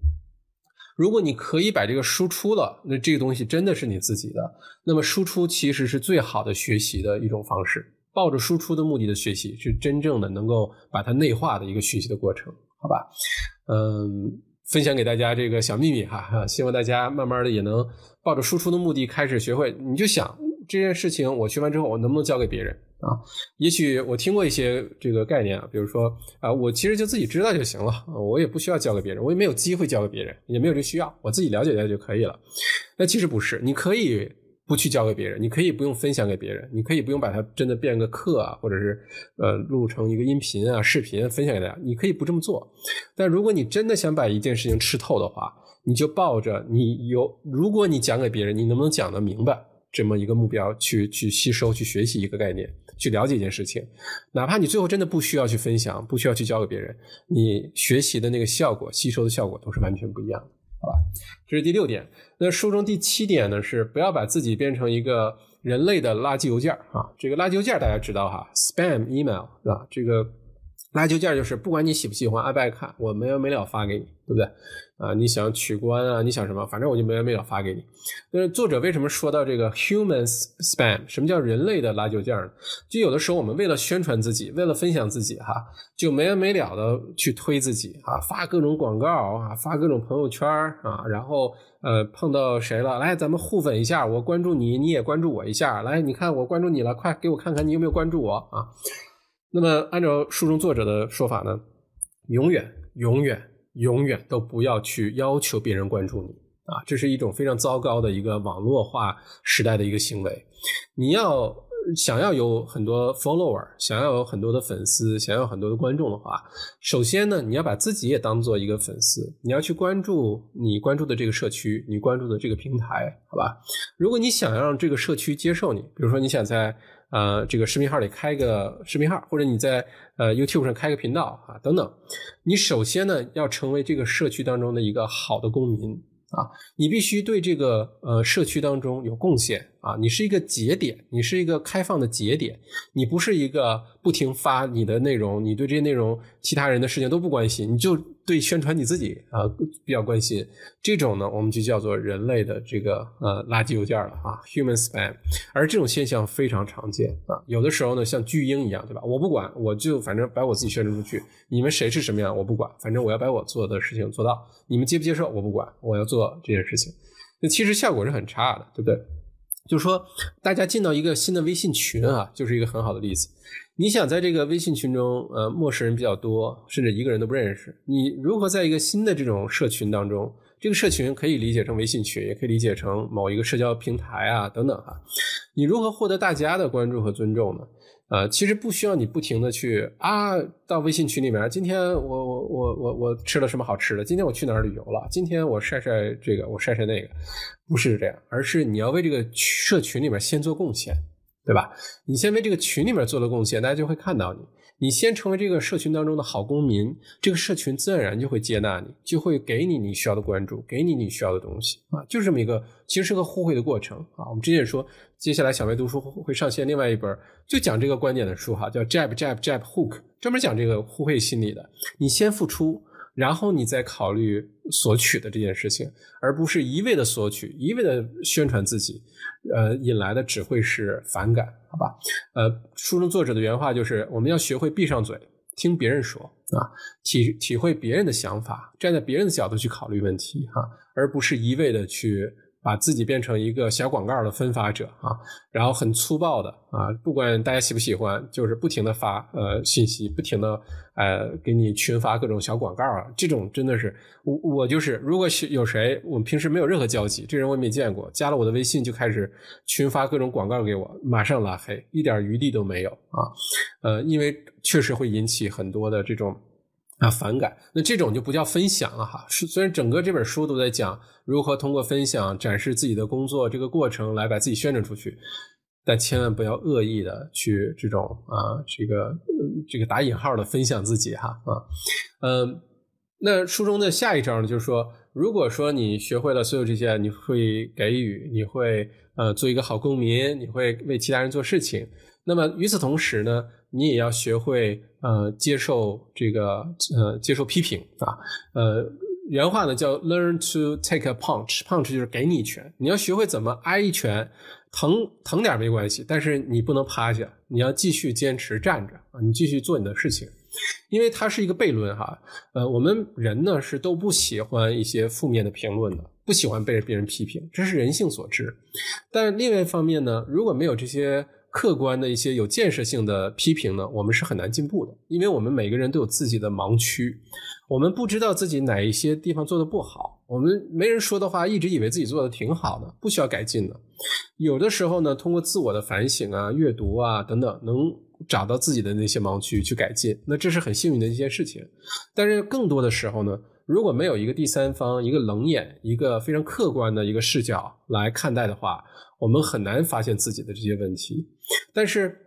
如果你可以把这个输出了，那这个东西真的是你自己的，那么输出其实是最好的学习的一种方式。抱着输出的目的的学习，是真正的能够把它内化的一个学习的过程，好吧？嗯。分享给大家这个小秘密哈，希望大家慢慢的也能抱着输出的目的开始学会。你就想这件事情，我学完之后，我能不能教给别人啊？也许我听过一些这个概念啊，比如说啊，我其实就自己知道就行了，我也不需要教给别人，我也没有机会教给别人，也没有这需要，我自己了解一下就可以了。那其实不是，你可以。不去教给别人，你可以不用分享给别人，你可以不用把它真的变个课啊，或者是呃录成一个音频啊、视频分享给大家，你可以不这么做。但如果你真的想把一件事情吃透的话，你就抱着你有，如果你讲给别人，你能不能讲得明白这么一个目标去去吸收、去学习一个概念、去了解一件事情，哪怕你最后真的不需要去分享、不需要去教给别人，你学习的那个效果、吸收的效果都是完全不一样的。好吧，这是第六点。那书中第七点呢？是不要把自己变成一个人类的垃圾邮件啊。这个垃圾邮件大家知道哈，spam email 啊？这个。垃圾邮件就是不管你喜不喜欢、爱不爱看，我没完没了发给你，对不对？啊，你想取关啊，你想什么，反正我就没完没了发给你。但是作者为什么说到这个 human spam？什么叫人类的垃圾邮件呢？就有的时候我们为了宣传自己，为了分享自己，哈，就没完没了的去推自己啊，发各种广告啊，发各种朋友圈啊，然后呃碰到谁了，来咱们互粉一下，我关注你，你也关注我一下，来你看我关注你了，快给我看看你有没有关注我啊。那么，按照书中作者的说法呢，永远、永远、永远都不要去要求别人关注你啊！这是一种非常糟糕的一个网络化时代的一个行为。你要想要有很多 follower，想要有很多的粉丝，想要很多的观众的话，首先呢，你要把自己也当做一个粉丝，你要去关注你关注的这个社区，你关注的这个平台，好吧？如果你想让这个社区接受你，比如说你想在。呃，这个视频号里开个视频号，或者你在呃 YouTube 上开个频道啊，等等。你首先呢要成为这个社区当中的一个好的公民啊，你必须对这个呃社区当中有贡献啊，你是一个节点，你是一个开放的节点，你不是一个不停发你的内容，你对这些内容其他人的事情都不关心，你就对宣传你自己啊比较关心。这种呢，我们就叫做人类的这个呃垃圾邮件了啊，human spam。而这种现象非常常见啊，有的时候呢像巨婴一样，对吧？我不管，我就反正把我自己宣传出去，你们谁是什么样我不管，反正我要把我做的事情做到，你们接不接受我不管，我要做这件事情。那其实效果是很差的，对不对？就是说，大家进到一个新的微信群啊，就是一个很好的例子。你想在这个微信群中，呃，陌生人比较多，甚至一个人都不认识，你如何在一个新的这种社群当中？这个社群可以理解成微信群，也可以理解成某一个社交平台啊，等等哈。你如何获得大家的关注和尊重呢？呃，其实不需要你不停的去啊，到微信群里面，今天我我我我我吃了什么好吃的？今天我去哪儿旅游了？今天我晒晒这个，我晒晒那个，不是这样，而是你要为这个社群里面先做贡献，对吧？你先为这个群里面做了贡献，大家就会看到你。你先成为这个社群当中的好公民，这个社群自然就会接纳你，就会给你你需要的关注，给你你需要的东西啊，就这么一个，其实是个互惠的过程啊。我们之前也说，接下来小白读书会上线另外一本就讲这个观点的书哈，叫 Jab Jab Jab Hook，专门讲这个互惠心理的。你先付出。然后你再考虑索取的这件事情，而不是一味的索取，一味的宣传自己，呃，引来的只会是反感，好吧？呃，书中作者的原话就是：我们要学会闭上嘴，听别人说啊，体体会别人的想法，站在别人的角度去考虑问题，哈，而不是一味的去。把自己变成一个小广告的分发者啊，然后很粗暴的啊，不管大家喜不喜欢，就是不停的发呃信息，不停的呃给你群发各种小广告啊，这种真的是我我就是，如果有谁我们平时没有任何交集，这人我也没见过，加了我的微信就开始群发各种广告给我，马上拉黑，一点余地都没有啊，呃，因为确实会引起很多的这种。啊，反感，那这种就不叫分享了哈。是虽然整个这本书都在讲如何通过分享展示自己的工作这个过程来把自己宣传出去，但千万不要恶意的去这种啊，这个这个打引号的分享自己哈啊，嗯，那书中的下一章呢，就是说，如果说你学会了所有这些，你会给予，你会呃做一个好公民，你会为其他人做事情，那么与此同时呢？你也要学会呃接受这个呃接受批评啊呃原话呢叫 learn to take a punch punch 就是给你一拳你要学会怎么挨一拳疼疼点没关系但是你不能趴下你要继续坚持站着啊你继续做你的事情因为它是一个悖论哈呃我们人呢是都不喜欢一些负面的评论的不喜欢被别人批评这是人性所致但另外一方面呢如果没有这些。客观的一些有建设性的批评呢，我们是很难进步的，因为我们每个人都有自己的盲区，我们不知道自己哪一些地方做的不好，我们没人说的话，一直以为自己做的挺好的，不需要改进的。有的时候呢，通过自我的反省啊、阅读啊等等，能找到自己的那些盲区去改进，那这是很幸运的一件事情。但是更多的时候呢，如果没有一个第三方、一个冷眼、一个非常客观的一个视角来看待的话，我们很难发现自己的这些问题，但是，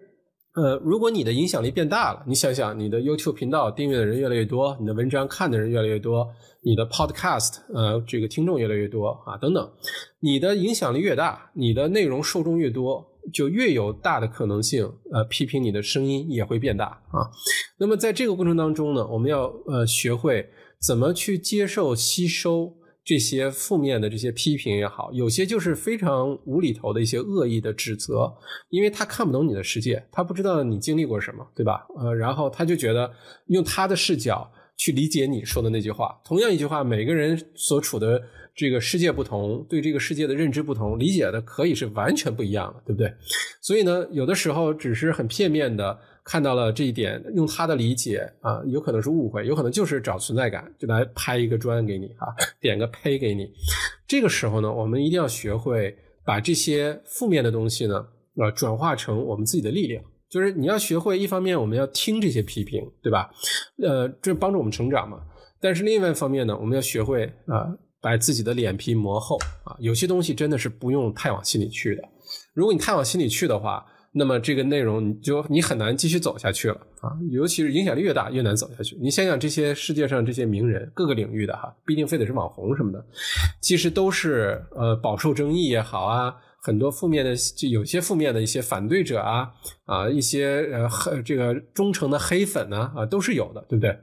呃，如果你的影响力变大了，你想想，你的 YouTube 频道订阅的人越来越多，你的文章看的人越来越多，你的 Podcast 呃这个听众越来越多啊等等，你的影响力越大，你的内容受众越多，就越有大的可能性，呃，批评你的声音也会变大啊。那么在这个过程当中呢，我们要呃学会怎么去接受、吸收。这些负面的这些批评也好，有些就是非常无厘头的一些恶意的指责，因为他看不懂你的世界，他不知道你经历过什么，对吧？呃，然后他就觉得用他的视角去理解你说的那句话。同样一句话，每个人所处的这个世界不同，对这个世界的认知不同，理解的可以是完全不一样的，对不对？所以呢，有的时候只是很片面的。看到了这一点，用他的理解啊，有可能是误会，有可能就是找存在感，就来拍一个砖给你啊，点个呸给你。这个时候呢，我们一定要学会把这些负面的东西呢，啊，转化成我们自己的力量。就是你要学会，一方面我们要听这些批评，对吧？呃，这帮助我们成长嘛。但是另外一方面呢，我们要学会啊，把自己的脸皮磨厚啊。有些东西真的是不用太往心里去的。如果你太往心里去的话，那么这个内容你就你很难继续走下去了啊，尤其是影响力越大越难走下去。你想想这些世界上这些名人，各个领域的哈，不一定非得是网红什么的，其实都是呃饱受争议也好啊，很多负面的就有些负面的一些反对者啊啊一些呃这个忠诚的黑粉呢啊都是有的，对不对？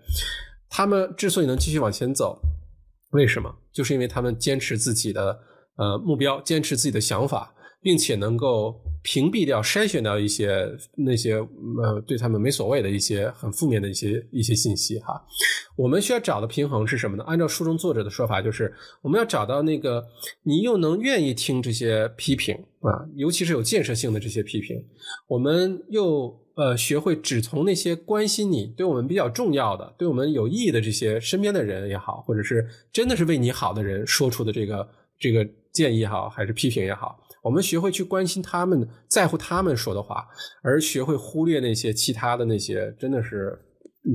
他们之所以能继续往前走，为什么？就是因为他们坚持自己的呃目标，坚持自己的想法，并且能够。屏蔽掉、筛选掉一些那些呃对他们没所谓的一些很负面的一些一些信息哈。我们需要找的平衡是什么呢？按照书中作者的说法，就是我们要找到那个你又能愿意听这些批评啊，尤其是有建设性的这些批评，我们又呃学会只从那些关心你、对我们比较重要的、对我们有意义的这些身边的人也好，或者是真的是为你好的人说出的这个这个建议也好，还是批评也好。我们学会去关心他们，在乎他们说的话，而学会忽略那些其他的那些真的是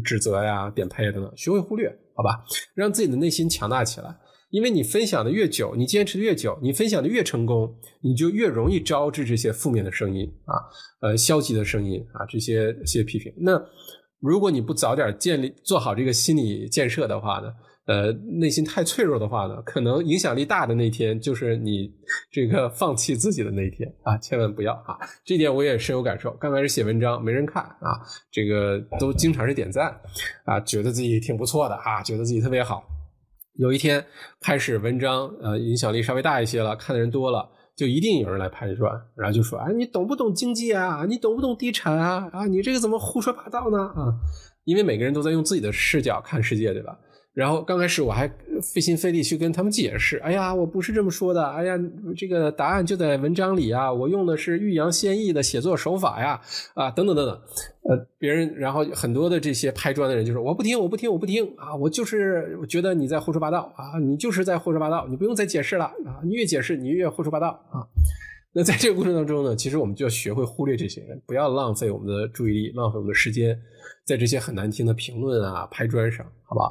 指责呀、点配等等，学会忽略，好吧？让自己的内心强大起来。因为你分享的越久，你坚持的越久，你分享的越成功，你就越容易招致这些负面的声音啊，呃，消极的声音啊，这些些批评。那如果你不早点建立做好这个心理建设的话呢？呃，内心太脆弱的话呢，可能影响力大的那天就是你这个放弃自己的那一天啊！千万不要啊！这点我也深有感受。刚开始写文章没人看啊，这个都经常是点赞啊，觉得自己挺不错的啊，觉得自己特别好。有一天开始文章呃影响力稍微大一些了，看的人多了，就一定有人来拍砖，然后就说：“哎，你懂不懂经济啊？你懂不懂地产啊？啊，你这个怎么胡说八道呢？啊！”因为每个人都在用自己的视角看世界，对吧？然后刚开始我还费心费力去跟他们解释，哎呀，我不是这么说的，哎呀，这个答案就在文章里啊，我用的是欲扬先抑的写作手法呀，啊，等等等等，呃，别人然后很多的这些拍砖的人就说我不听，我不听，我不听啊，我就是觉得你在胡说八道啊，你就是在胡说八道，你不用再解释了啊，你越解释你越胡说八道啊。那在这个过程当中呢，其实我们就要学会忽略这些人，不要浪费我们的注意力，浪费我们的时间。在这些很难听的评论啊、拍砖上，好吧？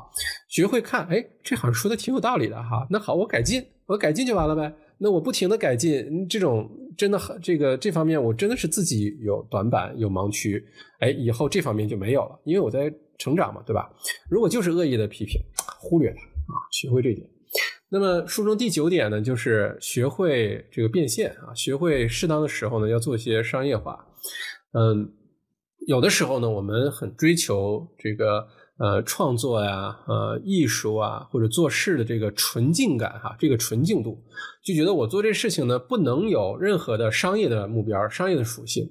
学会看，哎，这好像说的挺有道理的哈。那好，我改进，我改进就完了呗。那我不停的改进，这种真的很这个这方面，我真的是自己有短板、有盲区。哎，以后这方面就没有了，因为我在成长嘛，对吧？如果就是恶意的批评，忽略它啊，学会这点。那么书中第九点呢，就是学会这个变现啊，学会适当的时候呢，要做一些商业化，嗯。有的时候呢，我们很追求这个呃创作呀、呃艺术啊，或者做事的这个纯净感哈，这个纯净度，就觉得我做这事情呢，不能有任何的商业的目标、商业的属性。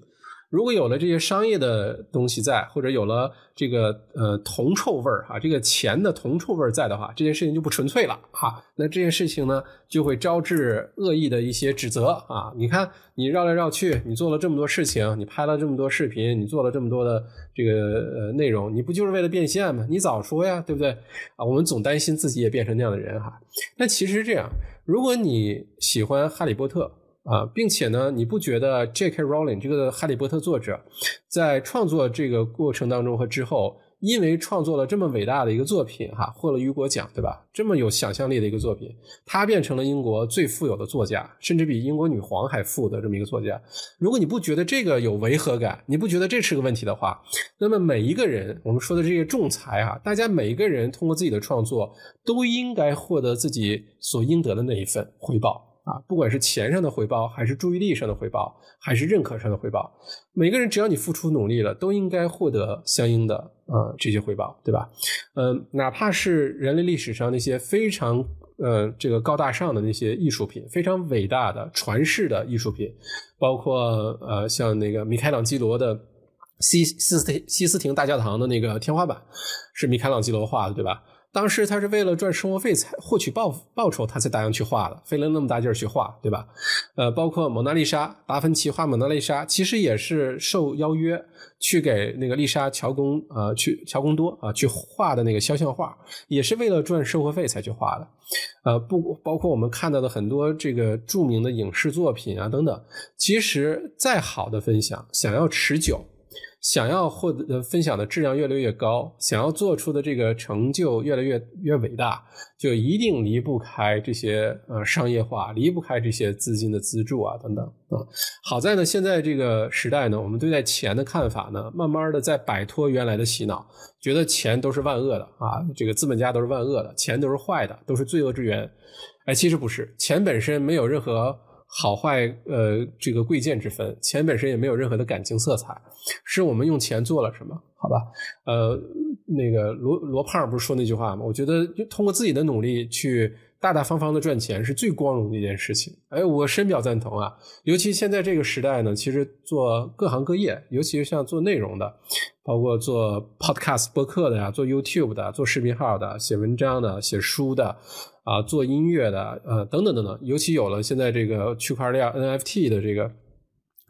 如果有了这些商业的东西在，或者有了这个呃铜臭味儿哈，这个钱的铜臭味儿在的话，这件事情就不纯粹了哈。那这件事情呢，就会招致恶意的一些指责啊。你看，你绕来绕去，你做了这么多事情，你拍了这么多视频，你做了这么多的这个呃内容，你不就是为了变现吗？你早说呀，对不对啊？我们总担心自己也变成那样的人哈。但其实这样，如果你喜欢哈利波特。啊，并且呢，你不觉得 J.K. Rowling 这个《哈利波特》作者在创作这个过程当中和之后，因为创作了这么伟大的一个作品，哈，获了雨果奖，对吧？这么有想象力的一个作品，他变成了英国最富有的作家，甚至比英国女皇还富的这么一个作家。如果你不觉得这个有违和感，你不觉得这是个问题的话，那么每一个人，我们说的这些仲裁啊，大家每一个人通过自己的创作，都应该获得自己所应得的那一份回报。啊，不管是钱上的回报，还是注意力上的回报，还是认可上的回报，每个人只要你付出努力了，都应该获得相应的呃这些回报，对吧？嗯，哪怕是人类历史上那些非常呃这个高大上的那些艺术品，非常伟大的传世的艺术品，包括呃像那个米开朗基罗的西西斯西斯廷大教堂的那个天花板，是米开朗基罗画的，对吧？当时他是为了赚生活费才获取报报酬，他才答应去画的，费了那么大劲儿去画，对吧？呃，包括蒙娜丽莎，达芬奇画蒙娜丽莎，其实也是受邀约去给那个丽莎乔宫啊，去乔宫多啊去画的那个肖像画，也是为了赚生活费才去画的。呃，不包括我们看到的很多这个著名的影视作品啊等等，其实再好的分享，想要持久。想要获得分享的质量越来越高，想要做出的这个成就越来越越伟大，就一定离不开这些呃商业化，离不开这些资金的资助啊等等啊。好在呢，现在这个时代呢，我们对待钱的看法呢，慢慢的在摆脱原来的洗脑，觉得钱都是万恶的啊，这个资本家都是万恶的，钱都是坏的，都是罪恶之源。哎，其实不是，钱本身没有任何。好坏，呃，这个贵贱之分，钱本身也没有任何的感情色彩，是我们用钱做了什么？好吧，呃，那个罗罗胖不是说那句话吗？我觉得就通过自己的努力去大大方方的赚钱是最光荣的一件事情。哎，我深表赞同啊！尤其现在这个时代呢，其实做各行各业，尤其是像做内容的，包括做 podcast 播客的呀，做 YouTube 的，做视频号的，写文章的，写书的，啊，做音乐的，呃，等等等等。尤其有了现在这个区块链 NFT 的这个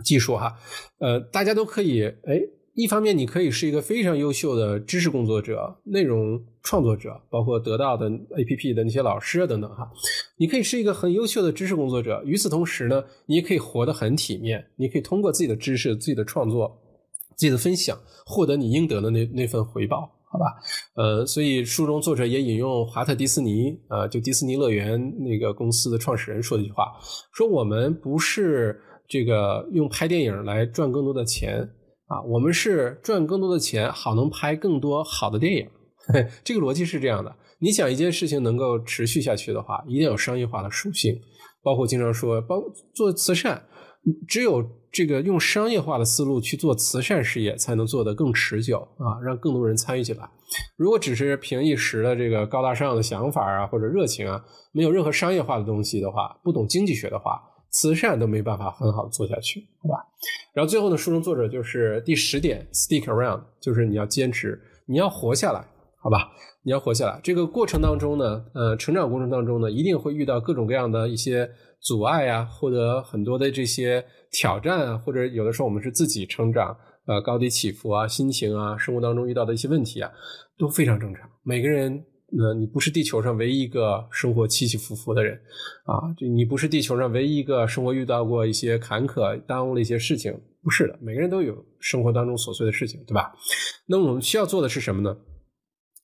技术哈，呃，大家都可以哎。一方面，你可以是一个非常优秀的知识工作者、内容创作者，包括得到的 APP 的那些老师等等哈。你可以是一个很优秀的知识工作者，与此同时呢，你也可以活得很体面。你可以通过自己的知识、自己的创作、自己的分享，获得你应得的那那份回报，好吧？呃，所以书中作者也引用华特迪士尼啊，就迪士尼乐园那个公司的创始人说的一句话，说我们不是这个用拍电影来赚更多的钱。啊，我们是赚更多的钱，好能拍更多好的电影。这个逻辑是这样的：你想一件事情能够持续下去的话，一定有商业化的属性。包括经常说，包做慈善，只有这个用商业化的思路去做慈善事业，才能做得更持久啊，让更多人参与进来。如果只是凭一时的这个高大上的想法啊，或者热情啊，没有任何商业化的东西的话，不懂经济学的话。慈善都没办法很好的做下去，好吧？然后最后呢，书中作者就是第十点，stick around，就是你要坚持，你要活下来，好吧？你要活下来。这个过程当中呢，呃，成长过程当中呢，一定会遇到各种各样的一些阻碍啊，获得很多的这些挑战啊，或者有的时候我们是自己成长，呃，高低起伏啊，心情啊，生活当中遇到的一些问题啊，都非常正常，每个人。那你不是地球上唯一一个生活起起伏伏的人，啊，就你不是地球上唯一一个生活遇到过一些坎坷，耽误了一些事情，不是的，每个人都有生活当中琐碎的事情，对吧？那我们需要做的是什么呢？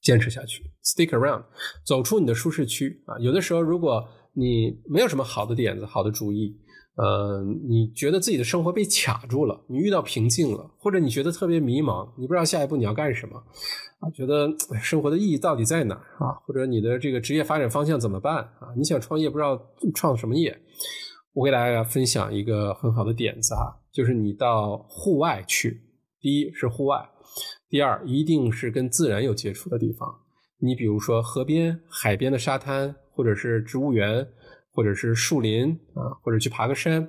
坚持下去，stick around，走出你的舒适区啊。有的时候，如果你没有什么好的点子、好的主意。呃，你觉得自己的生活被卡住了，你遇到瓶颈了，或者你觉得特别迷茫，你不知道下一步你要干什么啊？觉得生活的意义到底在哪儿啊？或者你的这个职业发展方向怎么办啊？你想创业不知道创什么业？我给大家分享一个很好的点子哈，就是你到户外去，第一是户外，第二一定是跟自然有接触的地方。你比如说河边、海边的沙滩，或者是植物园。或者是树林啊，或者去爬个山，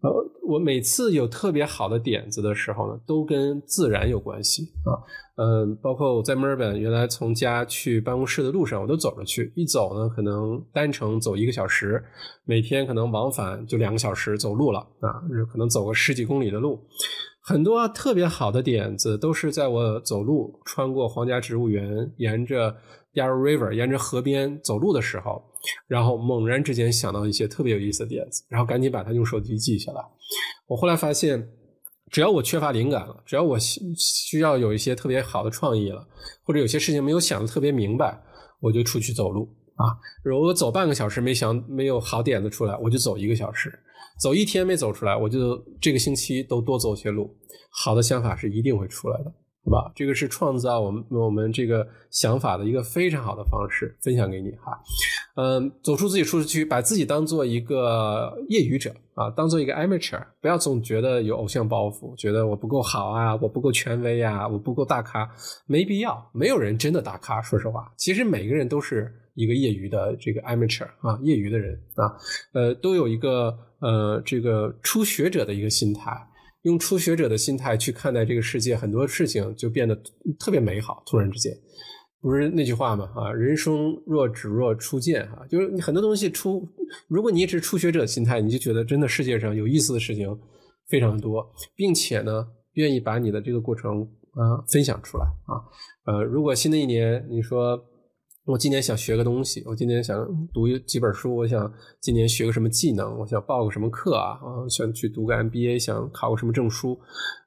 呃，我每次有特别好的点子的时候呢，都跟自然有关系啊，嗯，包括我在墨尔本，原来从家去办公室的路上，我都走着去，一走呢，可能单程走一个小时，每天可能往返就两个小时走路了啊，可能走个十几公里的路，很多特别好的点子都是在我走路穿过皇家植物园，沿着 Yarra River，沿着河边走路的时候。然后猛然之间想到一些特别有意思的点子，然后赶紧把它用手机记下来。我后来发现，只要我缺乏灵感了，只要我需要有一些特别好的创意了，或者有些事情没有想的特别明白，我就出去走路啊。如果走半个小时没想没有好点子出来，我就走一个小时；走一天没走出来，我就这个星期都多走些路。好的想法是一定会出来的。好吧，这个是创造我们我们这个想法的一个非常好的方式，分享给你哈。嗯，走出自己舒适区，把自己当做一个业余者啊，当做一个 amateur，不要总觉得有偶像包袱，觉得我不够好啊，我不够权威啊，我不够大咖，没必要，没有人真的大咖。说实话，其实每个人都是一个业余的这个 amateur 啊，业余的人啊，呃，都有一个呃这个初学者的一个心态。用初学者的心态去看待这个世界，很多事情就变得特别美好。突然之间，不是那句话吗？啊，人生若只若初见，哈，就是你很多东西初，如果你一直初学者心态，你就觉得真的世界上有意思的事情非常多，并且呢，愿意把你的这个过程啊分享出来啊。呃，如果新的一年你说。我今年想学个东西，我今年想读几本书，我想今年学个什么技能，我想报个什么课啊？啊，想去读个 MBA，想考个什么证书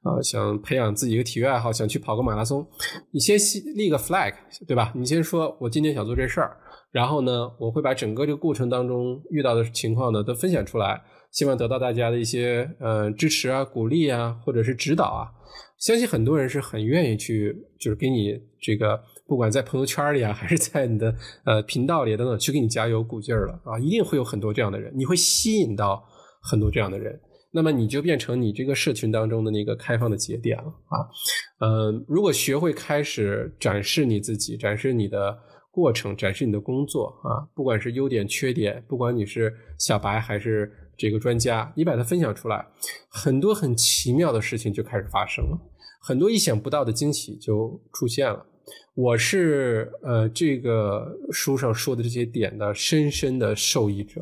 啊？想培养自己一个体育爱好，想去跑个马拉松。你先立个 flag，对吧？你先说我今天想做这事儿，然后呢，我会把整个这个过程当中遇到的情况呢都分享出来，希望得到大家的一些呃支持啊、鼓励啊，或者是指导啊。相信很多人是很愿意去，就是给你这个。不管在朋友圈里啊，还是在你的呃频道里等等，去给你加油鼓劲儿了啊，一定会有很多这样的人，你会吸引到很多这样的人。那么你就变成你这个社群当中的那个开放的节点了啊。嗯，如果学会开始展示你自己，展示你的过程，展示你的工作啊，不管是优点缺点，不管你是小白还是这个专家，你把它分享出来，很多很奇妙的事情就开始发生了，很多意想不到的惊喜就出现了。我是呃这个书上说的这些点的深深的受益者，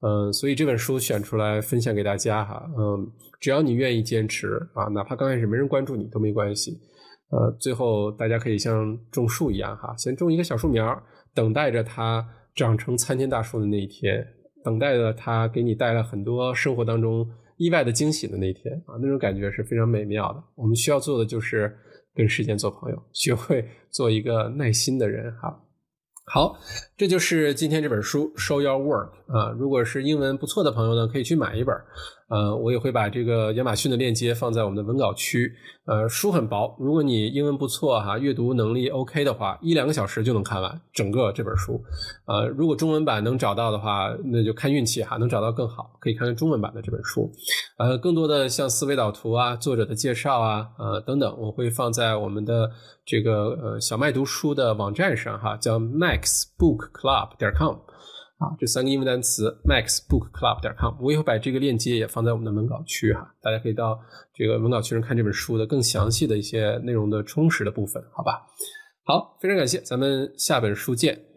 嗯，所以这本书选出来分享给大家哈，嗯，只要你愿意坚持啊，哪怕刚开始没人关注你都没关系，呃，最后大家可以像种树一样哈，先种一个小树苗，等待着它长成参天大树的那一天，等待着它给你带来很多生活当中意外的惊喜的那一天啊，那种感觉是非常美妙的。我们需要做的就是。跟时间做朋友，学会做一个耐心的人哈。好，这就是今天这本书《Show Your Work》啊。如果是英文不错的朋友呢，可以去买一本。呃，我也会把这个亚马逊的链接放在我们的文稿区。呃，书很薄，如果你英文不错哈，阅读能力 OK 的话，一两个小时就能看完整个这本书。呃，如果中文版能找到的话，那就看运气哈，能找到更好，可以看看中文版的这本书。呃，更多的像思维导图啊、作者的介绍啊、呃等等，我会放在我们的这个呃小麦读书的网站上哈，叫 maxbookclub 点 com。啊，这三个英文单词 maxbookclub 点 com，我也会把这个链接也放在我们的文稿区哈，大家可以到这个文稿区上看这本书的更详细的一些内容的充实的部分，好吧？好，非常感谢，咱们下本书见。